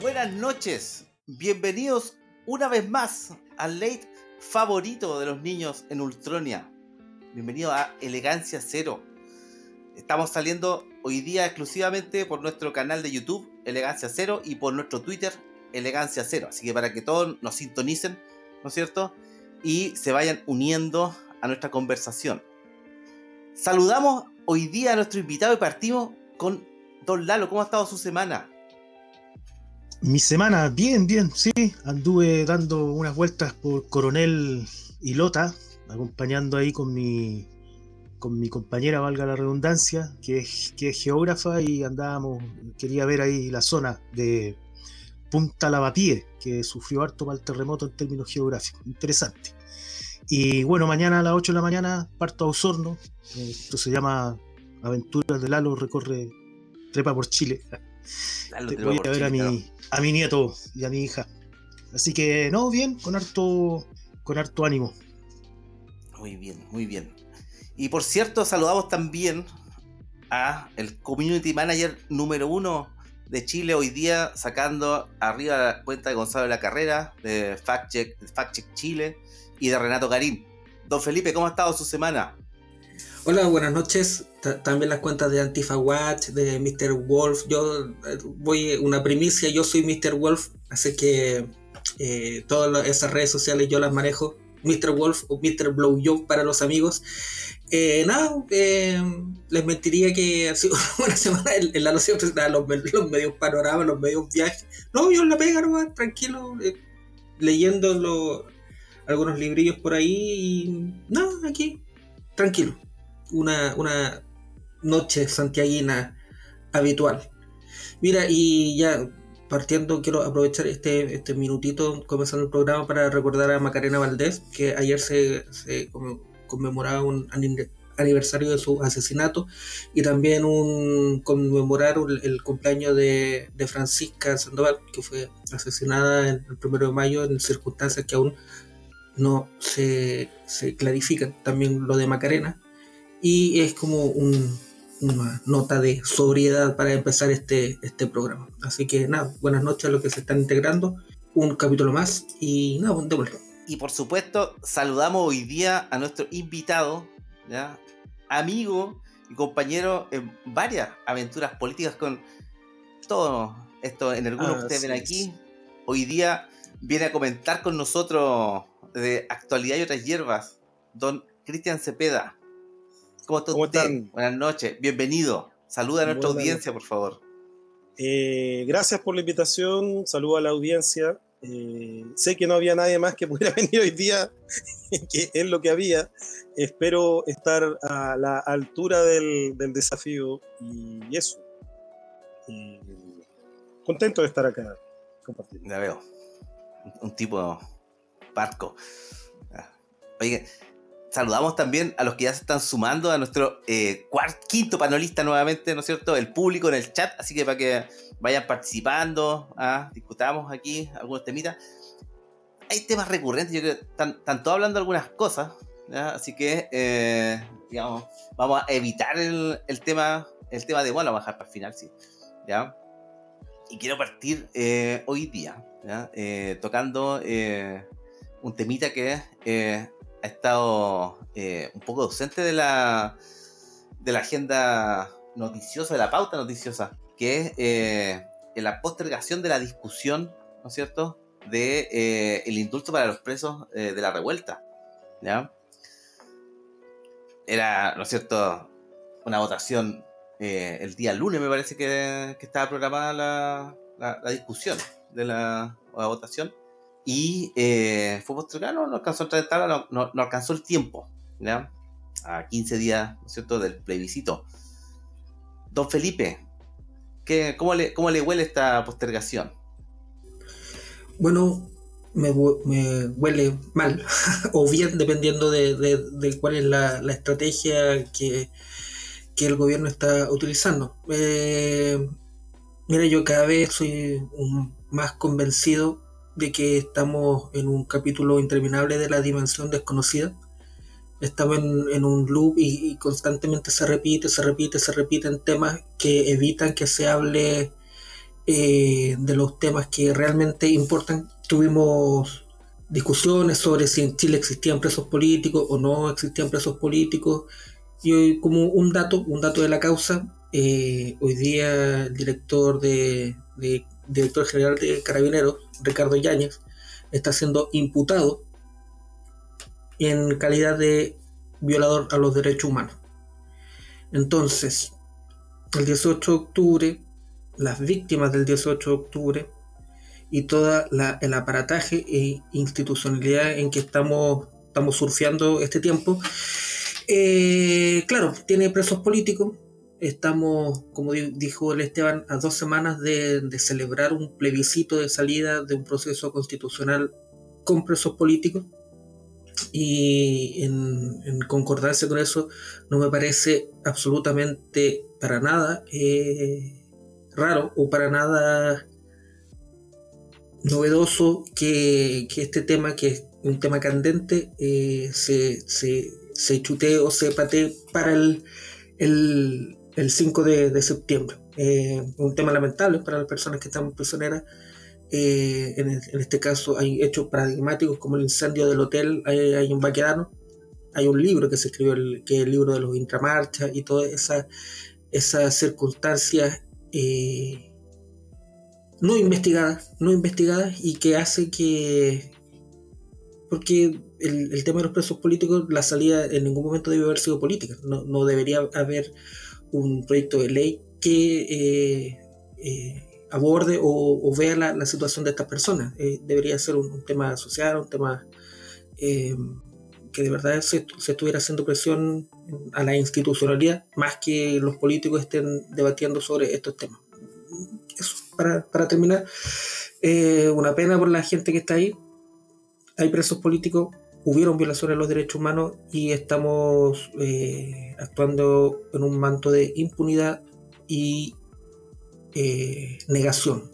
Buenas noches, bienvenidos una vez más al late favorito de los niños en Ultronia. Bienvenido a Elegancia Cero. Estamos saliendo hoy día exclusivamente por nuestro canal de YouTube, Elegancia Cero, y por nuestro Twitter, Elegancia Cero. Así que para que todos nos sintonicen, ¿no es cierto? Y se vayan uniendo a nuestra conversación. Saludamos hoy día a nuestro invitado y partimos con Don Lalo. ¿Cómo ha estado su semana? Mi semana, bien, bien, sí. Anduve dando unas vueltas por Coronel y Lota, acompañando ahí con mi, con mi compañera, valga la redundancia, que es, que es geógrafa, y andábamos, quería ver ahí la zona de Punta Lavapié, que sufrió harto mal terremoto en términos geográficos. Interesante. Y bueno, mañana a las 8 de la mañana parto a Osorno. Esto se llama Aventuras de Lalo, recorre, trepa por Chile. voy a ver a mi, a mi nieto y a mi hija. Así que, no, bien, con harto, con harto ánimo. Muy bien, muy bien. Y por cierto, saludamos también a el community manager número uno de Chile hoy día, sacando arriba la cuenta de Gonzalo de la Carrera, de Fact Check, Fact Check Chile y de Renato Garín. Don Felipe, ¿cómo ha estado su semana? Hola, buenas noches. También las cuentas de Antifa Watch, de Mr. Wolf. Yo eh, voy una primicia, yo soy Mr. Wolf, así que eh, todas esas redes sociales yo las manejo. Mr. Wolf o Mr. Blow Job para los amigos. Eh, nada, les mentiría que ha sido una semana en, la noche los, los medios panoramas, los medios viajes. No, yo la pega nomás, tranquilo, leyendo algunos librillos por ahí y nada, aquí, tranquilo una, una noche santiaguina habitual. Mira, y ya partiendo, quiero aprovechar este, este minutito comenzando el programa para recordar a Macarena Valdés, que ayer se, conmemoraba un aniversario de su asesinato y también un conmemorar el, cumpleaños de, de, Francisca Sandoval, que fue asesinada el primero de mayo en circunstancias que aún no se, se clarifican. También lo de Macarena, y es como una nota de sobriedad para empezar este, este programa. Así que nada, buenas noches a los que se están integrando, un capítulo más y nada, de vuelta. Y por supuesto, saludamos hoy día a nuestro invitado, ¿ya? amigo y compañero en varias aventuras políticas con todo esto en algunos que ustedes ven aquí. Hoy día viene a comentar con nosotros de actualidad y otras hierbas, don Cristian Cepeda. ¿Cómo, están? Buenas noches, bienvenido. Saluda a nuestra audiencia, por favor. Eh, gracias por la invitación, saludo a la audiencia. Eh, sé que no había nadie más que pudiera venir hoy día, que es lo que había. Espero estar a la altura del, desafío y eso. contento de estar acá compartiendo. Ya veo. Un, tipo parco. Ah, oye, saludamos también a los que ya se están sumando a nuestro eh, quinto panelista nuevamente, ¿no es cierto? El público en el chat, así que para que vayan participando, ¿ah? discutamos aquí algunos temitas. Hay temas recurrentes, yo creo que están, todos hablando algunas cosas, así que, eh, digamos, vamos a evitar el, tema el tema de, bueno, a bajar para el final, sí, ¿ya? Y quiero partir eh, hoy día, ¿ya? tocando un temita que es ha estado eh, un poco ausente de la, de la agenda noticiosa, de la pauta noticiosa, que es eh, la postergación de la discusión, ¿no es cierto?, de eh, el indulto para los presos de la revuelta, ¿ya? Era, ¿no es cierto?, una votación el día lunes, me parece que, estaba programada la, la, discusión de la, la votación y eh, fue postergado, no, alcanzó a no, no, no, alcanzó el tiempo, ¿ya? A 15 días, ¿no es cierto?, del plebiscito. Don Felipe, ¿qué, cómo, le, ¿cómo le huele esta postergación? Bueno, me, huele mal o bien dependiendo de, cuál es la, estrategia que, el gobierno está utilizando. Eh, mira, yo cada vez soy más convencido de que estamos en un capítulo interminable de la dimensión desconocida. Estamos en, un loop y, constantemente se repite, se repite, se repiten temas que evitan que se hable eh, de los temas que realmente importan. Tuvimos discusiones sobre si en Chile existían presos políticos o no existían presos políticos. Y hoy, como un dato, un dato de la causa, eh, hoy día el director de, director general de Carabineros, Ricardo Yáñez, está siendo imputado en calidad de violador a los derechos humanos. Entonces, el 18 de octubre las víctimas del 18 de octubre y todo el aparataje e institucionalidad en que estamos, estamos surfeando este tiempo. Eh, claro, tiene presos políticos. Estamos, como dijo el Esteban, a dos semanas de, celebrar un plebiscito de salida de un proceso constitucional con presos políticos. Y en, concordancia con eso, no me parece absolutamente para nada eh, raro o para nada novedoso que, este tema, que es un tema candente, eh, se, se, chutee o se patee para el, 5 de, septiembre. Eh, un tema lamentable para las personas que están prisioneras. Eh, en, este caso hay hechos paradigmáticos como el incendio del hotel, hay, hay un vaquerano, hay un libro que se escribió, el, que es el libro de los intramarchas y todas esas esas circunstancias eh, no investigadas, no investigadas y que hace que, porque el, tema de los presos políticos, la salida en ningún momento debe haber sido política, no, debería haber un proyecto de ley que eh, eh, aborde o, vea la, situación de estas personas. debería ser un, tema social, un tema que de verdad se, se, estuviera haciendo presión a la institucionalidad más que los políticos estén debatiendo sobre estos temas. Eso, para, para terminar, eh, una pena por la gente que está ahí. Hay presos políticos, hubieron violaciones de los derechos humanos y estamos eh, actuando en un manto de impunidad y eh, negación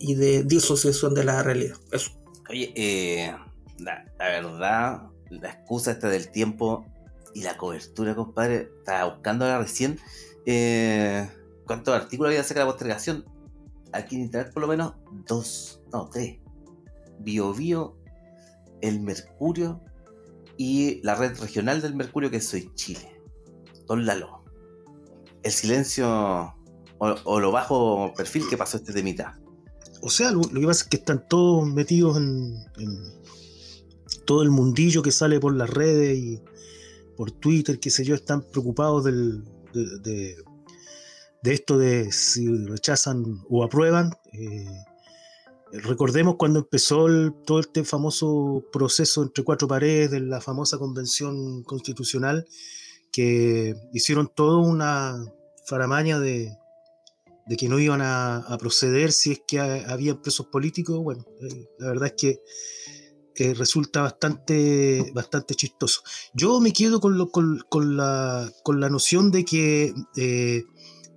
y de disociación de la realidad. Eso. Oye, la, la verdad, la excusa esta del tiempo y la cobertura, compadre, estaba buscando ahora recién eh, cuántos artículos había de la postergación. Aquí en internet por lo menos dos, no, tres. Bio Bio, el Mercurio y la red regional del Mercurio que soy Chile. Don Lalo. El silencio o, lo bajo perfil que pasó este temita. O sea, lo, que pasa es que están todos metidos en, todo el mundillo que sale por las redes y por Twitter, qué sé yo, están preocupados del, de, esto de si rechazan o aprueban. Eh, recordemos cuando empezó todo este famoso proceso entre cuatro paredes de la famosa convención constitucional, que hicieron toda una faramaña de, que no iban a, proceder si es que había presos políticos. Bueno, eh, la verdad es que resulta bastante, bastante chistoso. Yo me quedo con, lo, con, la, con la, noción de que eh,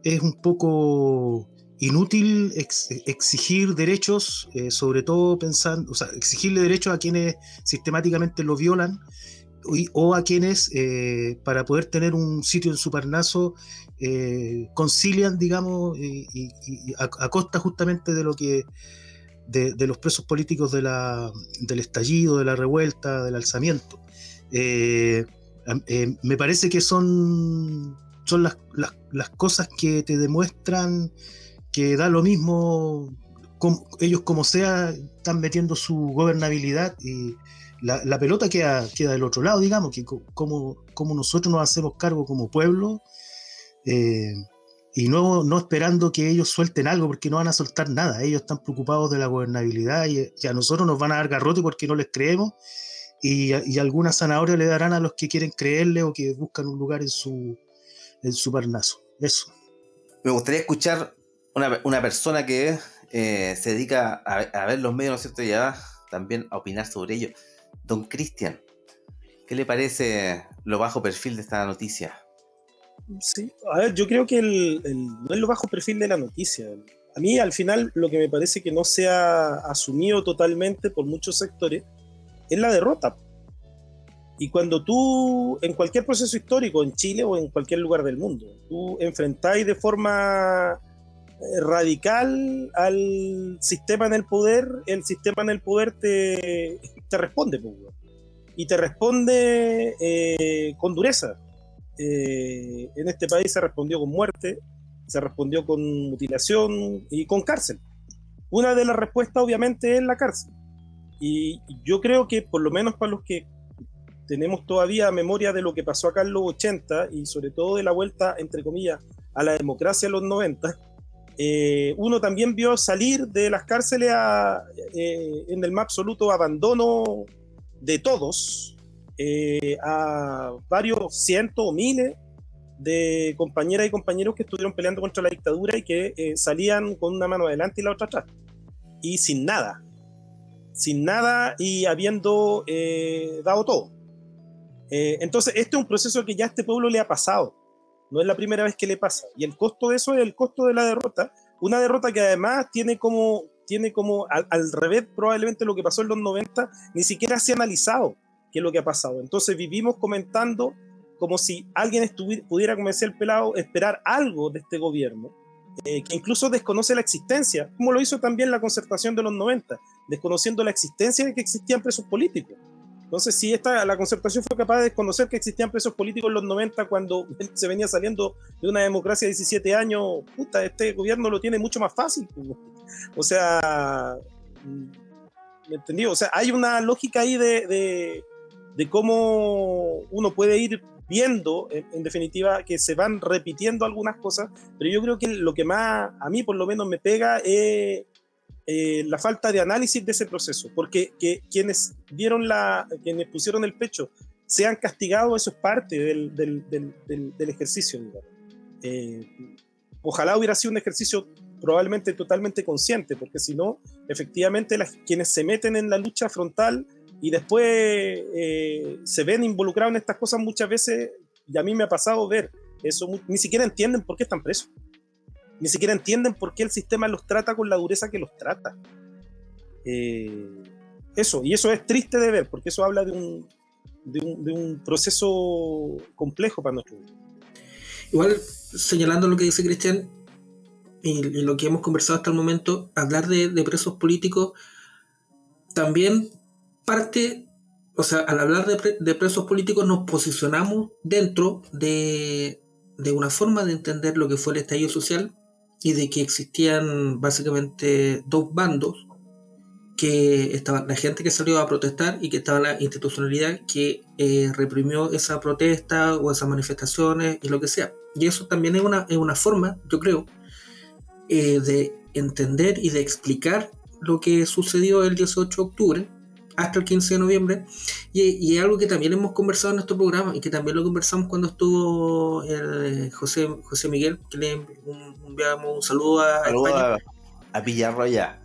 es un poco inútil exigir derechos, eh, sobre todo pensando, o sea, exigirle derechos a quienes sistemáticamente lo violan o a quienes, eh, para poder tener un sitio en su parnaso, concilian, digamos, y, a, costa justamente de lo que de, los presos políticos de la, del estallido, de la revuelta, del alzamiento. Eh, eh, me parece que son, son las, las, cosas que te demuestran que da lo mismo, ellos como sea, están metiendo su gobernabilidad y la, pelota queda, queda del otro lado, digamos, que como, como nosotros nos hacemos cargo como pueblo. Eh, y no, no esperando que ellos suelten algo porque no van a soltar nada. Ellos están preocupados de la gobernabilidad y, a nosotros nos van a dar garrote porque no les creemos y, y alguna zanahoria le darán a los que quieren creerle o que buscan un lugar en su, en su parnaso. Eso. Me gustaría escuchar una, una persona que eh, se dedica a, ver los medios, ¿no es cierto? Y a, también a opinar sobre ello. Don Cristian, ¿qué le parece lo bajo perfil de esta noticia? Sí, a ver, yo creo que el, no es lo bajo perfil de la noticia. A mí al final lo que me parece que no se ha asumido totalmente por muchos sectores es la derrota. Y cuando tú, en cualquier proceso histórico, en Chile o en cualquier lugar del mundo, tú enfrentáis de forma eh, radical al sistema en el poder, el sistema en el poder te, te responde. Pues, y te responde eh, con dureza. Eh, en este país se respondió con muerte, se respondió con mutilación y con cárcel. Una de las respuestas obviamente es la cárcel. Y yo creo que por lo menos para los que tenemos todavía memoria de lo que pasó acá en los 80 y sobre todo de la vuelta, entre comillas, a la democracia en los 90, eh, uno también vio salir de las cárceles eh, en el más absoluto abandono de todos eh, a varios cientos o miles de compañeras y compañeros que estuvieron peleando contra la dictadura y que salían con una mano adelante y la otra atrás. Y sin nada. Sin nada y habiendo dado todo. Entonces, este es un proceso que ya a este pueblo le ha pasado. No es la primera vez que le pasa. Y el costo de eso es el costo de la derrota. Una derrota que además tiene como, tiene como al, revés probablemente lo que pasó en los 90, ni siquiera se ha analizado qué es lo que ha pasado. Entonces vivimos comentando como si alguien pudiera, como decía el pelado, esperar algo de este gobierno, eh, que incluso desconoce la existencia, como lo hizo también la concertación de los 90, desconociendo la existencia de que existían presos políticos. Entonces, si esta, la concertación fue capaz de desconocer que existían presos políticos en los 90 cuando se venía saliendo de una democracia de 17 años, puta, este gobierno lo tiene mucho más fácil. O sea, ¿me entendí? O sea, hay una lógica ahí de, de, cómo uno puede ir viendo, en, definitiva, que se van repitiendo algunas cosas, pero yo creo que lo que más a mí por lo menos me pega es la falta de análisis de ese proceso, porque que quienes dieron la, quienes pusieron el pecho sean castigados, eso es parte del, del, del, del ejercicio. Eh, ojalá hubiera sido un ejercicio probablemente totalmente consciente, porque si no, efectivamente las, quienes se meten en la lucha frontal y después eh, se ven involucrados en estas cosas muchas veces, y a mí me ha pasado ver eso, ni siquiera entienden por qué están presos ni siquiera entienden por qué el sistema los trata con la dureza que los trata. Eh, eso, y eso es triste de ver, porque eso habla de un, de un, proceso complejo para nosotros. Igual, señalando lo que dice Cristian y, lo que hemos conversado hasta el momento, hablar de, presos políticos también parte, o sea, al hablar de, de presos políticos nos posicionamos dentro de, de una forma de entender lo que fue el estallido social y de que existían básicamente dos bandos, que estaba la gente que salió a protestar y que estaba la institucionalidad que eh, reprimió esa protesta o esas manifestaciones y lo que sea. Y eso también es una, es una forma, yo creo, eh, de entender y de explicar lo que sucedió el 18 de octubre hasta el 15 de noviembre. Y, y, algo que también hemos conversado en nuestro programa y que también lo conversamos cuando estuvo el eh, José, José Miguel, que le enviamos un saludo a, España, a, Villarroya.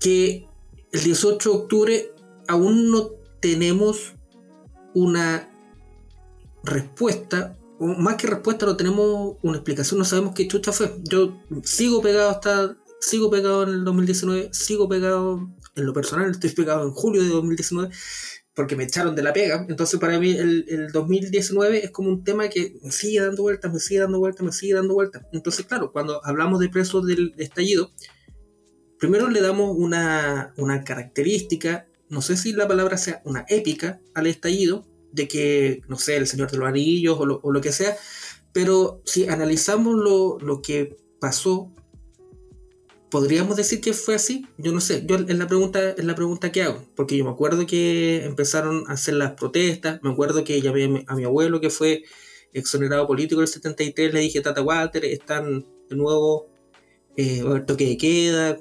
Que el 18 de octubre aún no tenemos una respuesta, o más que respuesta, no tenemos una explicación, no sabemos qué chucha fue. Yo sigo pegado hasta, sigo pegado en el 2019, sigo pegado en lo personal estoy pegado en julio de 2019 porque me echaron de la pega. Entonces para mí el, 2019 es como un tema que me sigue dando vueltas, me sigue dando vueltas, me sigue dando vueltas. Entonces claro, cuando hablamos de presos del estallido, primero le damos una, una característica, no sé si la palabra sea una épica al estallido, de que, no sé, el Señor de los Anillos o lo, o lo que sea, pero si analizamos lo, lo que pasó ¿Podríamos decir que fue así? Yo no sé, yo en la pregunta, en la pregunta que hago, porque yo me acuerdo que empezaron a hacer las protestas, me acuerdo que llamé a mi abuelo que fue exonerado político del 73, le dije, Tata Walter, están de nuevo eh, toque de queda.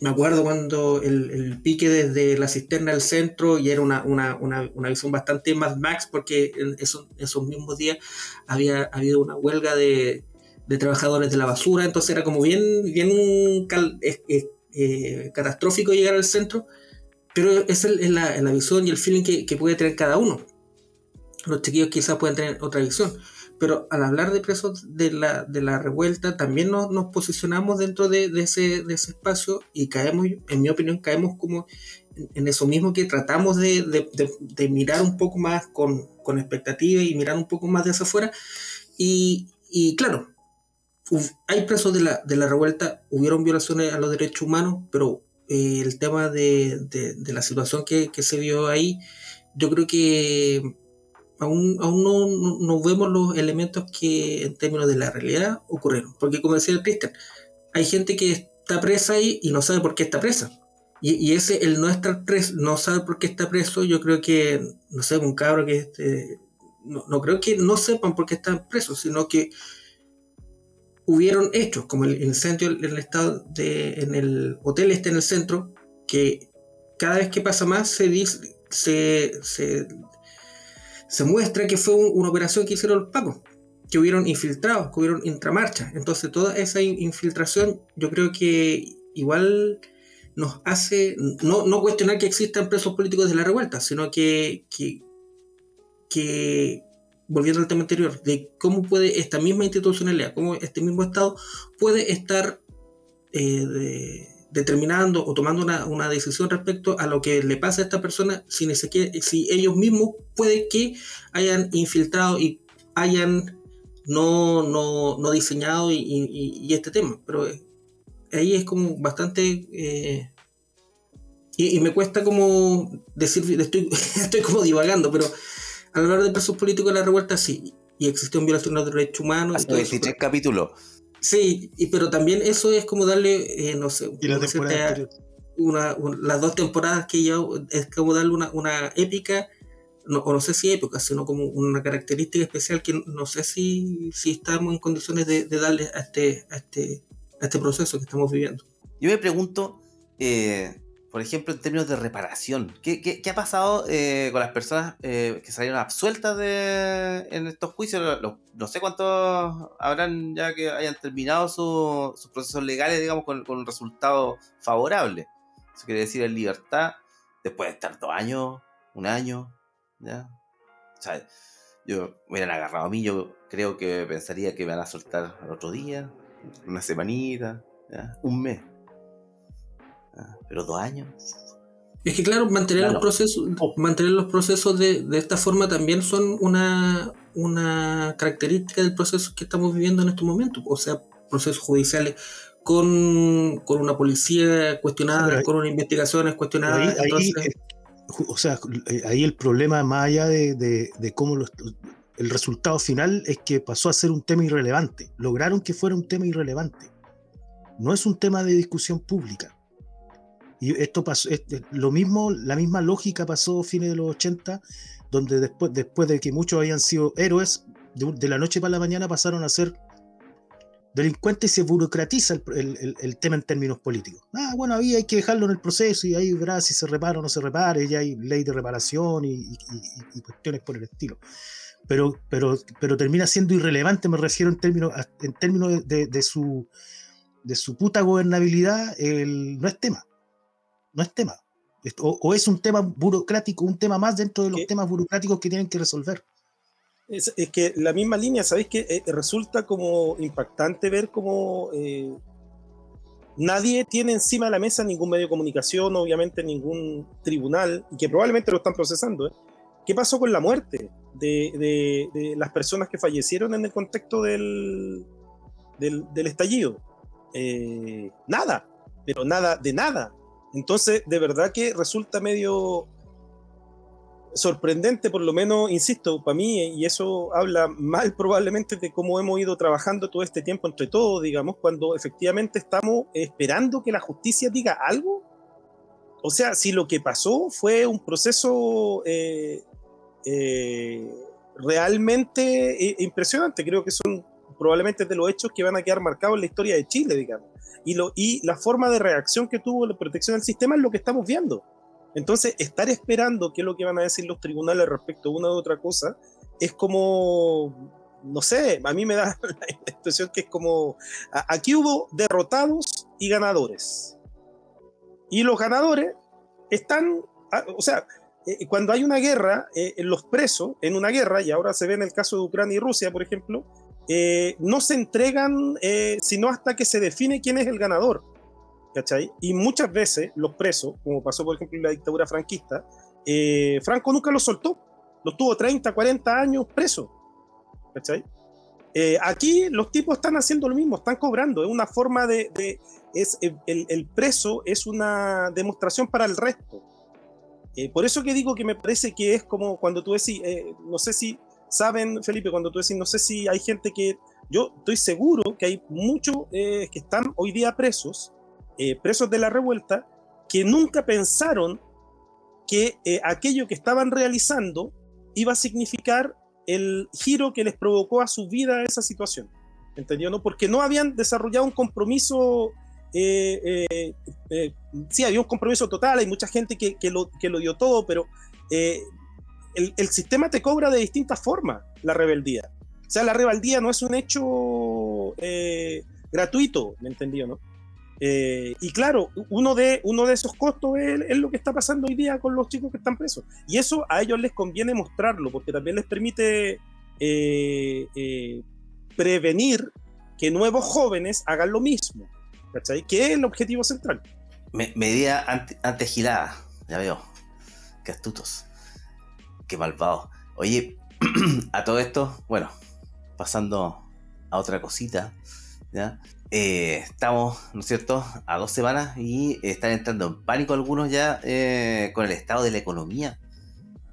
Me acuerdo cuando el, pique desde la cisterna al centro y era una, una, una, una visión bastante más max porque en esos, esos mismos días había habido una huelga de, de trabajadores de la basura, entonces era como bien, bien eh, catastrófico llegar al centro, pero esa es la, la visión y el feeling que, que, puede tener cada uno. Los chiquillos quizás pueden tener otra visión, pero al hablar de presos de la, de la revuelta, también nos, nos posicionamos dentro de, de, ese, de, ese, espacio y caemos, en mi opinión, caemos como en eso mismo que tratamos de, de mirar un poco más con, con, expectativa y mirar un poco más de hacia afuera. Y, y claro, hay presos de la, de la revuelta, hubieron violaciones a los derechos humanos, pero eh, el tema de, de, la situación que, que, se vio ahí, yo creo que aún, aún no, no, vemos los elementos que en términos de la realidad ocurrieron. Porque como decía Cristian, hay gente que está presa ahí y no sabe por qué está presa. Y, y ese, el no estar preso, no sabe por qué está preso, yo creo que, no sé, un cabro que este, no, no creo que no sepan por qué están presos, sino que hubieron hechos, como el incendio en el estado de, en el hotel este en el centro, que cada vez que pasa más se dice, se, se, se muestra que fue una operación que hicieron los pacos, que hubieron infiltrados, que hubieron intramarcha. Entonces toda esa infiltración yo creo que igual nos hace no, no cuestionar que existan presos políticos de la revuelta, sino que, que, que volviendo al tema anterior, de cómo puede esta misma institucionalidad, cómo este mismo Estado puede estar eh, determinando o tomando una, decisión respecto a lo que le pasa a esta persona si, si ellos mismos puede que hayan infiltrado y hayan no, no, diseñado y, este tema. Pero eh, ahí es como bastante... Eh, y, me cuesta como decir, estoy, estoy como divagando, pero a hablar de presos políticos de la revuelta, sí, y existió un violación de los derechos humanos. Hasta 23 capítulos. Sí, y, pero también eso es como darle, eh, no sé, una, las dos temporadas que ya es como darle una, una épica, no, o no sé si épica, sino como una característica especial que no sé si, si estamos en condiciones de, darle a este, a, este, a este proceso que estamos viviendo. Yo me pregunto, eh, por ejemplo, en términos de reparación, ¿qué, qué, ha pasado eh, con las personas eh, que salieron absueltas de, en estos juicios? no sé cuántos habrán ya que hayan terminado sus procesos legales, digamos, con, con, un resultado favorable. Eso quiere decir en libertad, después de estar dos años, un año, ¿ya? O sea, yo me hubieran agarrado a mí, yo creo que pensaría que me van a soltar el otro día, una semanita, ¿ya? un mes pero dos años. Es que claro, mantener los procesos, mantener los procesos de, de, esta forma también son una, una característica del proceso que estamos viviendo en estos momentos. O sea, procesos judiciales con, con una policía cuestionada, con una investigación cuestionada. o sea, eh, ahí el problema más allá de, de, de cómo el resultado final es que pasó a ser un tema irrelevante. Lograron que fuera un tema irrelevante. No es un tema de discusión pública. Y esto pasó, lo mismo, la misma lógica pasó a fines de los 80, donde después, después de que muchos habían sido héroes, de, la noche para la mañana pasaron a ser delincuentes y se burocratiza el, el, tema en términos políticos. Ah, bueno, ahí hay que dejarlo en el proceso y ahí verá si se repara o no se repara, y ya hay ley de reparación y, y, cuestiones por el estilo. Pero, pero, pero termina siendo irrelevante, me refiero en términos, en términos de, de su, de su puta gobernabilidad, el, no es tema no es tema. O, es un tema burocrático, un tema más dentro de los temas burocráticos que tienen que resolver. Es, que la misma línea, ¿sabéis que eh, resulta como impactante ver cómo eh, nadie tiene encima de la mesa ningún medio de comunicación, obviamente ningún tribunal, y que probablemente lo están procesando? ¿eh? ¿Qué pasó con la muerte de, de, las personas que fallecieron en el contexto del, del, del estallido? nada, pero nada de nada. Entonces, de verdad que resulta medio sorprendente, por lo menos, insisto, para mí, y eso habla mal probablemente de cómo hemos ido trabajando todo este tiempo entre todos, digamos, cuando efectivamente estamos esperando que la justicia diga algo. O sea, si lo que pasó fue un proceso eh, eh, realmente eh, impresionante, creo que son probablemente de los hechos que van a quedar marcados en la historia de Chile, digamos y, lo, y la forma de reacción que tuvo la protección del sistema es lo que estamos viendo. Entonces, estar esperando qué es lo que van a decir los tribunales respecto a una u otra cosa es como, no sé, a mí me da la impresión que es como, aquí hubo derrotados y ganadores. Y los ganadores están, o sea, eh, cuando hay una guerra, eh, los presos en una guerra, y ahora se ve en el caso de Ucrania y Rusia, por ejemplo, eh, no se entregan sino hasta que se define quién es el ganador. ¿Cachai? Y muchas veces los presos, como pasó por ejemplo en la dictadura franquista, Franco nunca los soltó. Los tuvo 30, 40 años preso. ¿Cachai? aquí los tipos están haciendo lo mismo, están cobrando. Es una forma de. el, el, preso es una demostración para el resto. Eh, por eso que digo que me parece que es como cuando tú decís, eh, no sé si saben, Felipe, cuando tú decís, no sé si hay gente que, yo estoy seguro que hay muchos eh, que están hoy día presos, presos de la revuelta, que nunca pensaron que aquello que estaban realizando iba a significar el giro que les provocó a su vida esa situación. ¿Entendió? No? Porque no habían desarrollado un compromiso eh, eh, eh, sí, había un compromiso total, hay mucha gente que, lo, que lo dio todo, pero el, sistema te cobra de distintas formas la rebeldía. O sea, la rebeldía no es un hecho gratuito, ¿me entendió, no? y claro, uno de, uno de esos costos es, lo que está pasando hoy día con los chicos que están presos. Y eso a ellos les conviene mostrarlo, porque también les permite prevenir que nuevos jóvenes hagan lo mismo. ¿Cachai? Que es el objetivo central. medida ante, ya veo. Qué astutos. Qué malvados. Oye, a todo esto, bueno, pasando a otra cosita, ¿ya? Eh, estamos, ¿no es cierto?, a dos semanas y están entrando en pánico algunos ya eh, con el estado de la economía.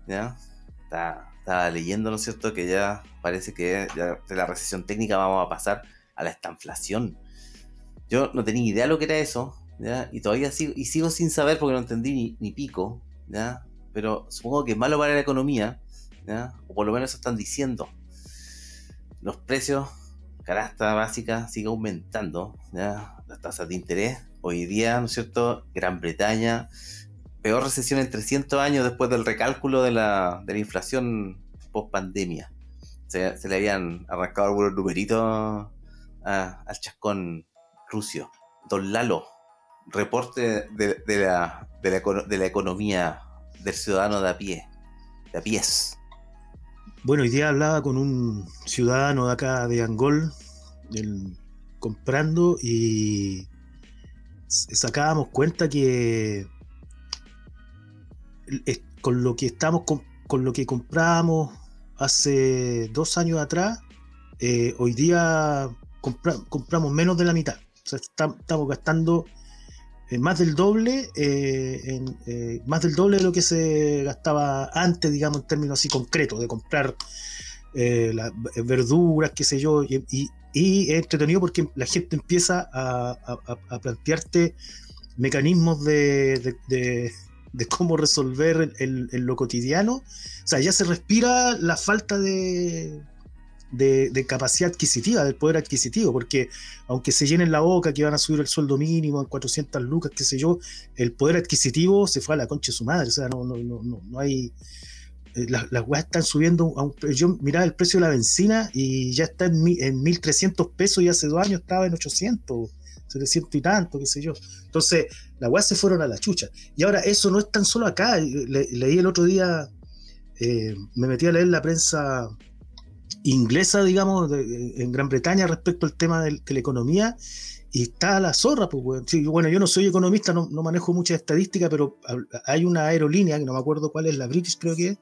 ¿ya? estaba leyendo, ¿no es cierto?, que ya parece que de la recesión técnica vamos a pasar a la estanflación. Yo no tenía idea de lo que era eso, ¿ya? Y todavía sigo, y sigo sin saber porque no entendí ni, pico, ¿ya? Pero supongo que es malo para la economía, ¿ya? O por lo menos eso están diciendo. Los precios, canasta básica, sigue aumentando, ¿ya? Las tasas de interés. Hoy día, ¿no es cierto? Gran Bretaña, peor recesión en 300 años después del recálculo de la, de la inflación post pandemia. Se, le habían arrancado algunos numeritos al chascón Rusio. Don Lalo, reporte de, la, de, la, economía del ciudadano de a pie, de a pies. Bueno, hoy día hablaba con un ciudadano de acá de Angol, comprando y sacábamos cuenta que con lo que estamos con, lo que comprábamos hace dos años atrás, eh, hoy día compramos menos de la mitad estamos gastando eh, más del doble, eh, eh, más del doble de lo que se gastaba antes, digamos, en términos así concretos, de comprar verduras, qué sé yo, y, y, es entretenido porque la gente empieza a, plantearte mecanismos de, cómo resolver en lo cotidiano. O sea, ya se respira la falta de, de, capacidad adquisitiva, del poder adquisitivo, porque aunque se llenen la boca que van a subir el sueldo mínimo en 400 lucas, qué sé yo, el poder adquisitivo se fue a la concha de su madre, o sea, no, no, no, no, hay... Eh, las, las están subiendo, yo miraba el precio de la benzina y ya está en, en 1.300 pesos y hace dos años estaba en 800, 700 y tanto, qué sé yo. Entonces, las weas se fueron a la chucha. Y ahora eso no es tan solo acá. leí el otro día, eh, me metí a leer la prensa inglesa, digamos, en Gran Bretaña respecto al tema de, la economía, y está la zorra, pues, bueno. yo no soy economista, no, manejo mucha estadística, pero hay una aerolínea, que no me acuerdo cuál es, la British creo que es,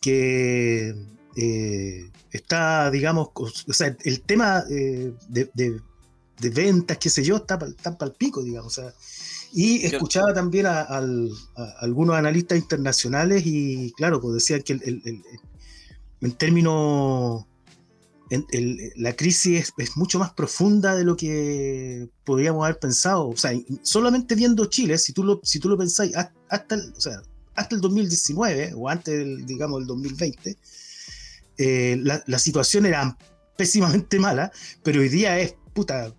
que eh, está, digamos, o sea, el tema eh, de, ventas, qué sé yo, está, está para el pico, digamos, y escuchaba también a, algunos analistas internacionales y claro, pues decían que el, en términos, la crisis es, mucho más profunda de lo que podríamos haber pensado. O sea, solamente viendo Chile, si tú lo, si tú lo pensáis, hasta el, o sea, hasta el 2019 o antes, del, digamos, del 2020, eh, la, situación era pésimamente mala, pero hoy día es, puta,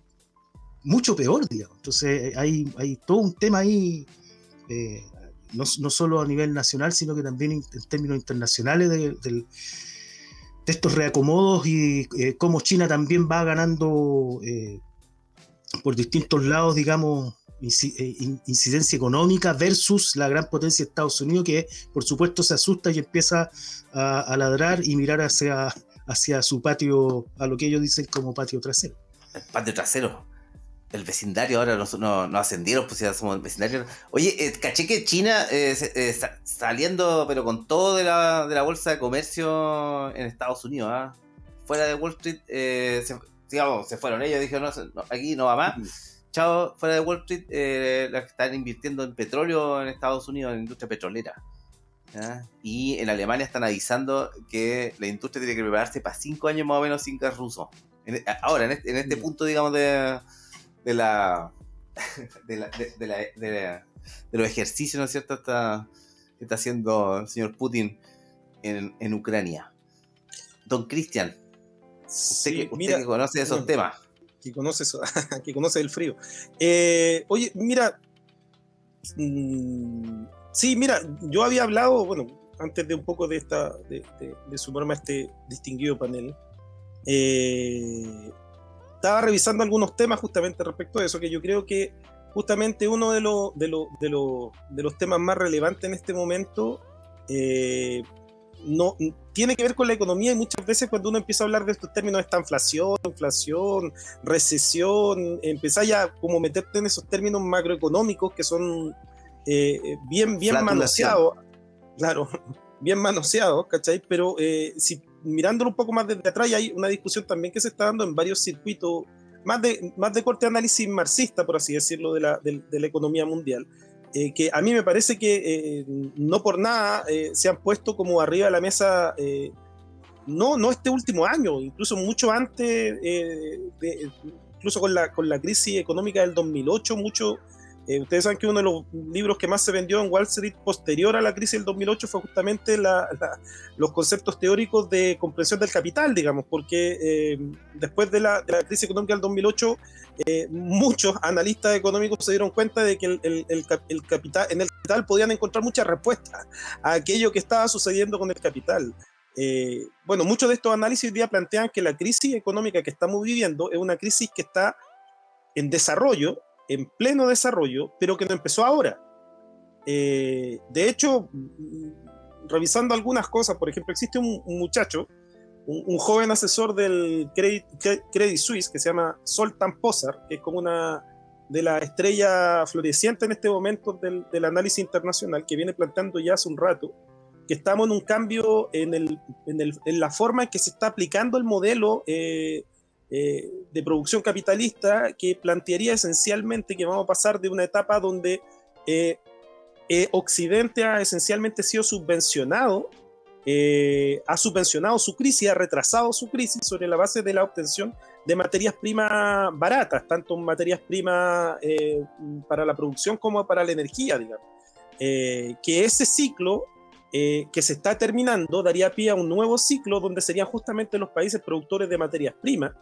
mucho peor, digamos. Entonces hay, hay todo un tema ahí, eh, no, no, solo a nivel nacional, sino que también en, términos internacionales de estos reacomodos y eh, cómo China también va ganando eh, por distintos lados, digamos, eh, incidencia económica versus la gran potencia de Estados Unidos, que por supuesto se asusta y empieza a, ladrar y mirar hacia, hacia su patio, a lo que ellos dicen como patio trasero. Patio trasero. El vecindario ahora nos, no, ascendieron, pues ya somos el vecindario. Oye, eh, caché que China eh, saliendo, pero con todo de la, de la bolsa de comercio en Estados Unidos, ¿ah? fuera de Wall Street, se, digamos, se fueron ellos, dijeron, no, aquí no va más chao, fuera de Wall Street, eh, las que están invirtiendo en petróleo en Estados Unidos, en la industria petrolera. Y en Alemania están avisando que la industria tiene que prepararse para cinco años más o menos sin gas ruso. Ahora, en este, en este punto, digamos, de, de la. De, la, de, los ejercicios, ¿no es cierto?, está, que está haciendo el señor Putin en, en Ucrania. Don Cristian, usted, que, usted que conoce esos temas que conoce, que conoce el frío. Eh, oye, mira, mm, sí, mira, yo había hablado, bueno, antes de un poco de esta, de, sumarme a este distinguido panel, eh, estaba revisando algunos temas justamente respecto a eso, que yo creo que justamente uno de, los de, de, de los temas más relevantes en este momento eh, no tiene que ver con la economía y muchas veces cuando uno empieza a hablar de estos términos, esta inflación, inflación, recesión, empieza ya como meterte en esos términos macroeconómicos que son eh, bien, bien manoseados, claro, bien manoseados, ¿cachai? Pero eh, si mirándolo un poco más desde atrás, hay una discusión también que se está dando en varios circuitos, más de, más de corte análisis marxista, por así decirlo, de la, de la economía mundial eh, que a mí me parece que eh, no por nada eh, se han puesto como arriba de la mesa, no, no este último año, incluso mucho antes, incluso con la, con la crisis económica del 2008, mucho eh, ustedes saben que uno de los libros que más se vendió en Wall Street posterior a la crisis del 2008 fue justamente los conceptos teóricos de comprensión del capital, digamos, porque eh, después de la, crisis económica del 2008, eh, muchos analistas económicos se dieron cuenta de que el, capital, en el capital podían encontrar muchas respuestas a aquello que estaba sucediendo con el capital. bueno, muchos de estos análisis hoy plantean que la crisis económica que estamos viviendo es una crisis que está en desarrollo en pleno desarrollo, pero que no empezó ahora. Eh, de hecho, revisando algunas cosas, por ejemplo, existe un, muchacho, un, joven asesor del Credit, Credit, Suisse que se llama Soltan Posar, que es como una de las estrellas florecientes en este momento del, del, análisis internacional, que viene planteando ya hace un rato que estamos en un cambio en, el, en, el, en la forma en que se está aplicando el modelo eh, eh, de producción capitalista que plantearía esencialmente que vamos a pasar de una etapa donde eh, eh, Occidente ha esencialmente sido subvencionado, ha subvencionado su crisis, ha retrasado su crisis sobre la base de la obtención de materias primas baratas, tanto materias primas para la producción como para la energía, digamos. que ese ciclo que se está terminando daría pie a un nuevo ciclo donde serían justamente los países productores de materias primas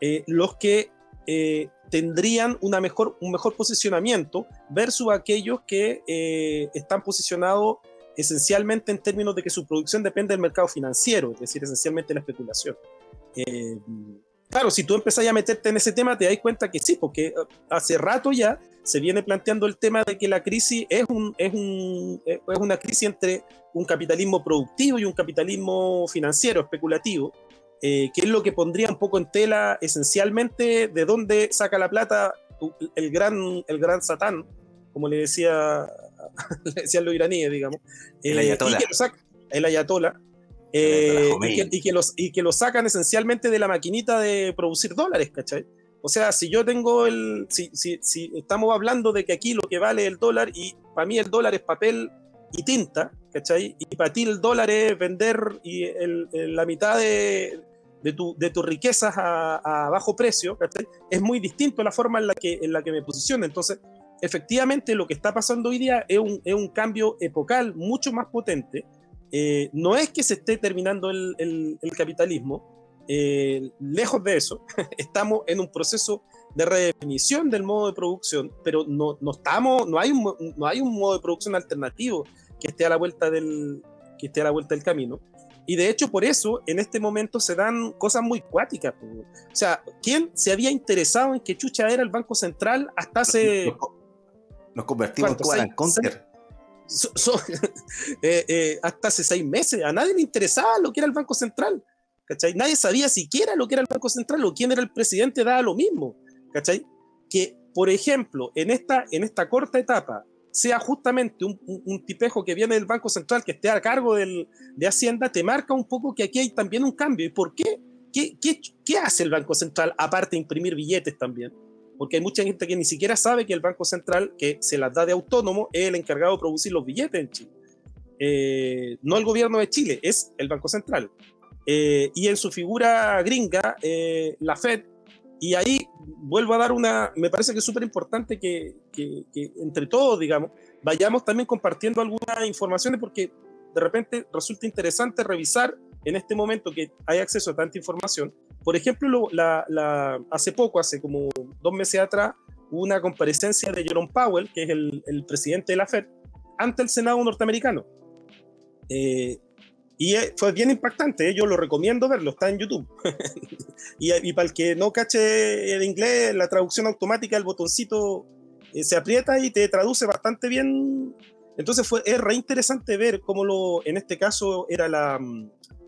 eh, los que eh, tendrían una mejor, un mejor posicionamiento versus aquellos que eh, están posicionados esencialmente en términos de que su producción depende del mercado financiero, es decir, esencialmente la especulación. Claro, si tú empezás a meterte en ese tema, te das cuenta que sí, porque hace rato ya se viene planteando el tema de que la crisis es, un, es, un, es una crisis entre un capitalismo productivo y un capitalismo financiero, especulativo, eh, que es lo que pondría un poco en tela esencialmente de dónde saca la plata el gran, el gran Satán, como le decía le decían los iraníes, digamos. el ayatola. el ayatola. Eh, y, que, los, y que lo sacan esencialmente de la maquinita de producir dólares, ¿cachai? O sea, si yo tengo el. Si, si, si estamos hablando de que aquí lo que vale el dólar, y para mí el dólar es papel y tinta, ¿cachai? Y para ti el dólar es vender y el, la mitad de, de, tu, de tus riquezas a, bajo precio, ¿cachai? Es muy distinto la forma en la que, en la que me posiciono. Entonces, efectivamente, lo que está pasando hoy día es un, es un cambio epocal mucho más potente. Eh, no es que se esté terminando el, el, capitalismo, eh, lejos de eso, estamos en un proceso de redefinición del modo de producción, pero no, no, estamos, no, hay un, no hay un modo de producción alternativo que esté a la vuelta del, que esté a la vuelta del camino. Y de hecho, por eso, en este momento se dan cosas muy cuáticas. O sea, ¿quién se había interesado en que Chucha era el Banco Central hasta hace. Nos, convertimos en Command Conquer. Eh, eh, hasta hace seis meses. A nadie le interesaba lo que era el Banco Central. ¿cachai? Nadie sabía siquiera lo que era el Banco Central o quién era el presidente, daba lo mismo. ¿cachai? Que, por ejemplo, en esta, en esta corta etapa, sea justamente un, tipejo que viene del Banco Central, que esté a cargo del, de Hacienda, te marca un poco que aquí hay también un cambio. ¿Y por qué? ¿Qué, qué, qué hace el Banco Central aparte de imprimir billetes también? Porque hay mucha gente que ni siquiera sabe que el Banco Central, que se las da de autónomo, es el encargado de producir los billetes en Chile. Eh, no el gobierno de Chile, es el Banco Central. Eh, y en su figura gringa, eh, la Fed y ahí vuelvo a dar una, me parece que es súper importante que, que, entre todos, digamos, vayamos también compartiendo algunas informaciones porque de repente resulta interesante revisar en este momento que hay acceso a tanta información. Por ejemplo, la, la, hace poco, hace como dos meses atrás, hubo una comparecencia de Jerome Powell, que es el, el presidente de la Fed, ante el Senado norteamericano. Eh, y eh, fue bien impactante, ¿eh? yo lo recomiendo verlo, está en YouTube. y, para el que no cache el inglés, la traducción automática, el botoncito eh, se aprieta y te traduce bastante bien. Entonces fue, es re interesante ver cómo lo, en este caso era la,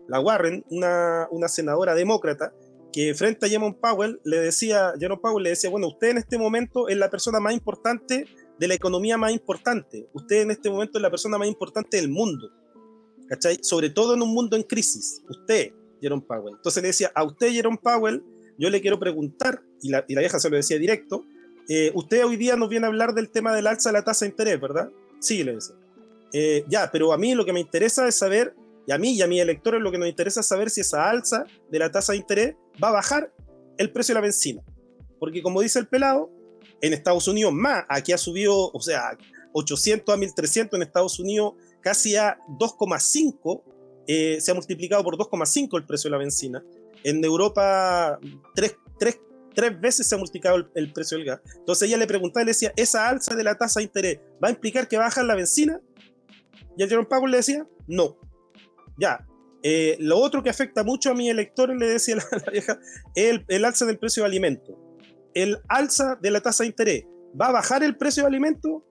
la Warren, una, una senadora demócrata, que frente a Jerome Powell le decía, Jerome Powell le decía, bueno, usted en este momento es la persona más importante de la economía más importante, usted en este momento es la persona más importante del mundo ¿cachai? Sobre todo en un mundo en crisis. Usted, Jerome Powell. Entonces le decía, a usted, Jerome Powell, yo le quiero preguntar, y la, y la vieja se lo decía directo, eh, usted hoy día nos viene a hablar del tema del alza de la tasa de interés, ¿verdad? Sí, le decía. Eh, ya, pero a mí lo que me interesa es saber, y a mí y a mis electores lo que nos interesa es saber si esa alza de la tasa de interés va a bajar el precio de la benzina. Porque como dice el pelado, en Estados Unidos más, aquí ha subido, o sea, 800 a 1300 en Estados Unidos casi a 2,5, eh, se ha multiplicado por 2,5 el precio de la benzina. En Europa, tres, tres, tres veces se ha multiplicado el, precio del gas. Entonces ella le preguntaba le decía, ¿esa alza de la tasa de interés va a implicar que baja la benzina? Y el Jerome Powell le decía, no. Ya. Eh, lo otro que afecta mucho a mis electores, le decía la, vieja, es el, alza del precio de alimentos. El alza de la tasa de interés, ¿va a bajar el precio de alimentos?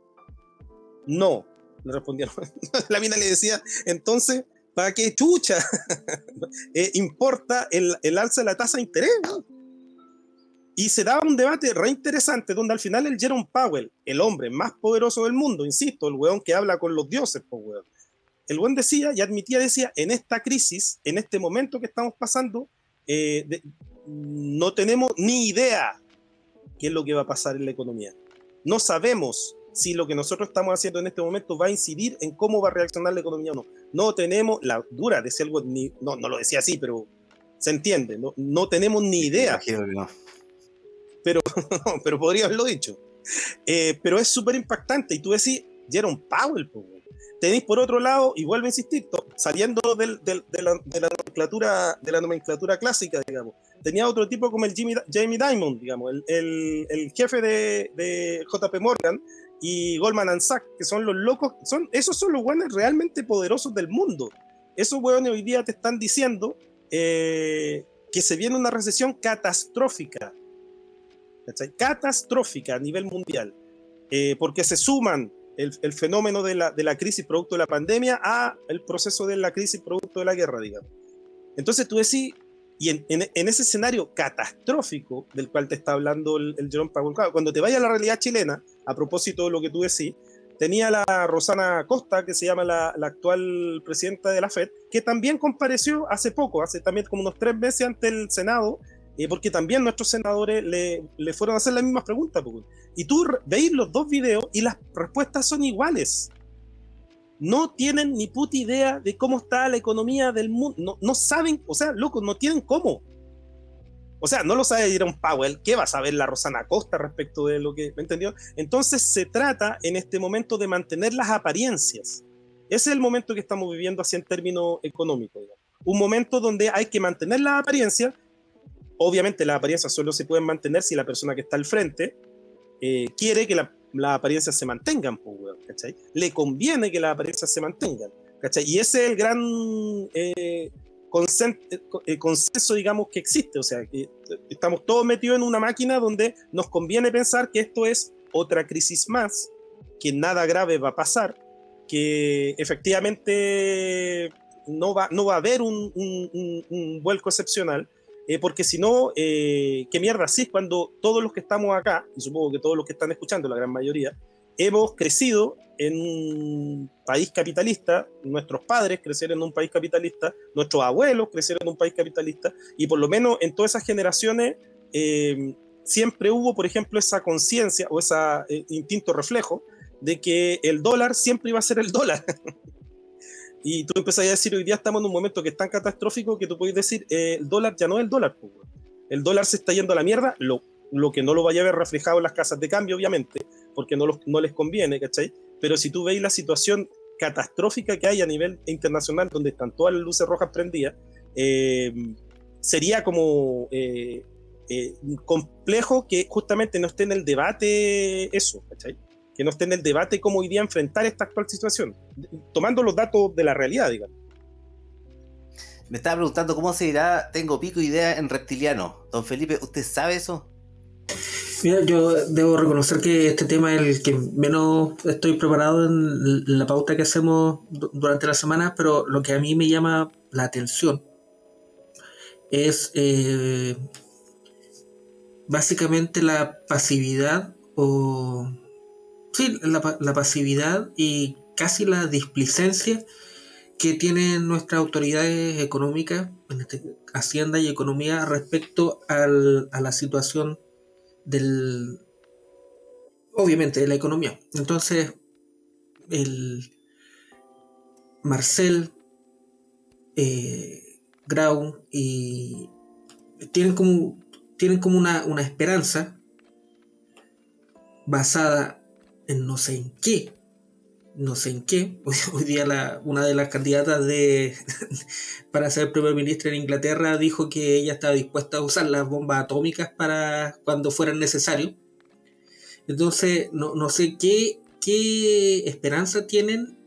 No le respondieron. la mina le decía, entonces, ¿para qué chucha eh, importa el, el, alza de la tasa de interés? Y se daba un debate re interesante donde al final el Jerome Powell, el hombre más poderoso del mundo, insisto, el weón que habla con los dioses, weón, el buen decía y admitía, decía, en esta crisis, en este momento que estamos pasando, eh, no tenemos ni idea qué es lo que va a pasar en la economía. No sabemos si lo que nosotros estamos haciendo en este momento va a incidir en cómo va a reaccionar la economía o no. No tenemos la dura, decía algo, ni, no, no lo decía así, pero se entiende, no, no tenemos ni idea. Pero, pero podría haberlo dicho. Eh, pero es súper impactante y tú decís, Jerome Powell, tenéis por otro lado, y vuelvo a insistir, saliendo de, la, nomenclatura, de la nomenclatura clásica, digamos, tenía otro tipo como el Jimmy, Jamie Dimon, digamos, el, el, jefe de, de, JP Morgan, y Goldman Sachs, que son los locos, son, esos son los buenos realmente poderosos del mundo. Esos hueones hoy día te están diciendo eh, que se viene una recesión catastrófica, catastrófica a nivel mundial, eh, porque se suman el, el, fenómeno de la, de la crisis producto de la pandemia a el proceso de la crisis producto de la guerra, digamos. Entonces tú decís, y en, en, ese escenario catastrófico del cual te está hablando el, el Jerome Powell, cuando te vaya a la realidad chilena, a propósito de lo que tú decís, tenía la Rosana Costa, que se llama la, la, actual presidenta de la FED, que también compareció hace poco, hace también como unos tres meses ante el Senado, eh, porque también nuestros senadores le, le, fueron a hacer las mismas preguntas. Y tú veis los dos videos y las respuestas son iguales no tienen ni puta idea de cómo está la economía del mundo. No, no saben, o sea, loco, no tienen cómo. O sea, no lo sabe Jerome Powell, ¿qué va a saber la Rosana Costa respecto de lo que, ¿me entendió? Entonces se trata en este momento de mantener las apariencias. Ese es el momento que estamos viviendo así en términos económicos. Un momento donde hay que mantener las apariencias. Obviamente las apariencias solo se pueden mantener si la persona que está al frente eh, quiere que la, las apariencias se mantengan, ¿cachai? Le conviene que las apariencias se mantengan. ¿cachai? Y ese es el gran eh, eh, consenso, digamos, que existe. O sea, que estamos todos metidos en una máquina donde nos conviene pensar que esto es otra crisis más, que nada grave va a pasar, que efectivamente no va, no va a haber un, un, vuelco excepcional, eh, porque si no, eh, ¿qué mierda así cuando todos los que estamos acá, y supongo que todos los que están escuchando, la gran mayoría, hemos crecido en un país capitalista, nuestros padres crecieron en un país capitalista, nuestros abuelos crecieron en un país capitalista, y por lo menos en todas esas generaciones eh, siempre hubo, por ejemplo, esa conciencia o ese eh, instinto reflejo de que el dólar siempre iba a ser el dólar. y tú empezás a decir, hoy día estamos en un momento que es tan catastrófico que tú puedes decir, eh, el dólar ya no es el dólar. El dólar se está yendo a la mierda, lo, lo que no lo vaya a ver reflejado en las casas de cambio, obviamente, porque no, no les conviene, ¿cachai? Pero si tú veis la situación catastrófica que hay a nivel internacional, donde están todas las luces rojas prendidas, eh, sería como eh, eh, complejo que justamente no esté en el debate eso, ¿cachai? Que no esté en el debate cómo hoy día enfrentar esta actual situación, tomando los datos de la realidad, digamos. Me estaba preguntando cómo se dirá Tengo pico idea en reptiliano. Don Felipe, ¿usted sabe eso? Mira, yo debo reconocer que este tema es el que menos estoy preparado en la pauta que hacemos durante la semana, pero lo que a mí me llama la atención es eh, básicamente la pasividad o... Sí, la, pasividad y casi la displicencia que tienen nuestras autoridades económicas, este, Hacienda y Economía, respecto a la situación del, obviamente, de la economía. Entonces, el Marcel, eh, Grau y tienen como, tienen como una, una esperanza basada no sé en qué, no sé en qué. Hoy, día una de las candidatas de para ser primer ministro en Inglaterra dijo que ella estaba dispuesta a usar las bombas atómicas para cuando fueran necesarios. Entonces, no, sé qué, qué esperanza tienen,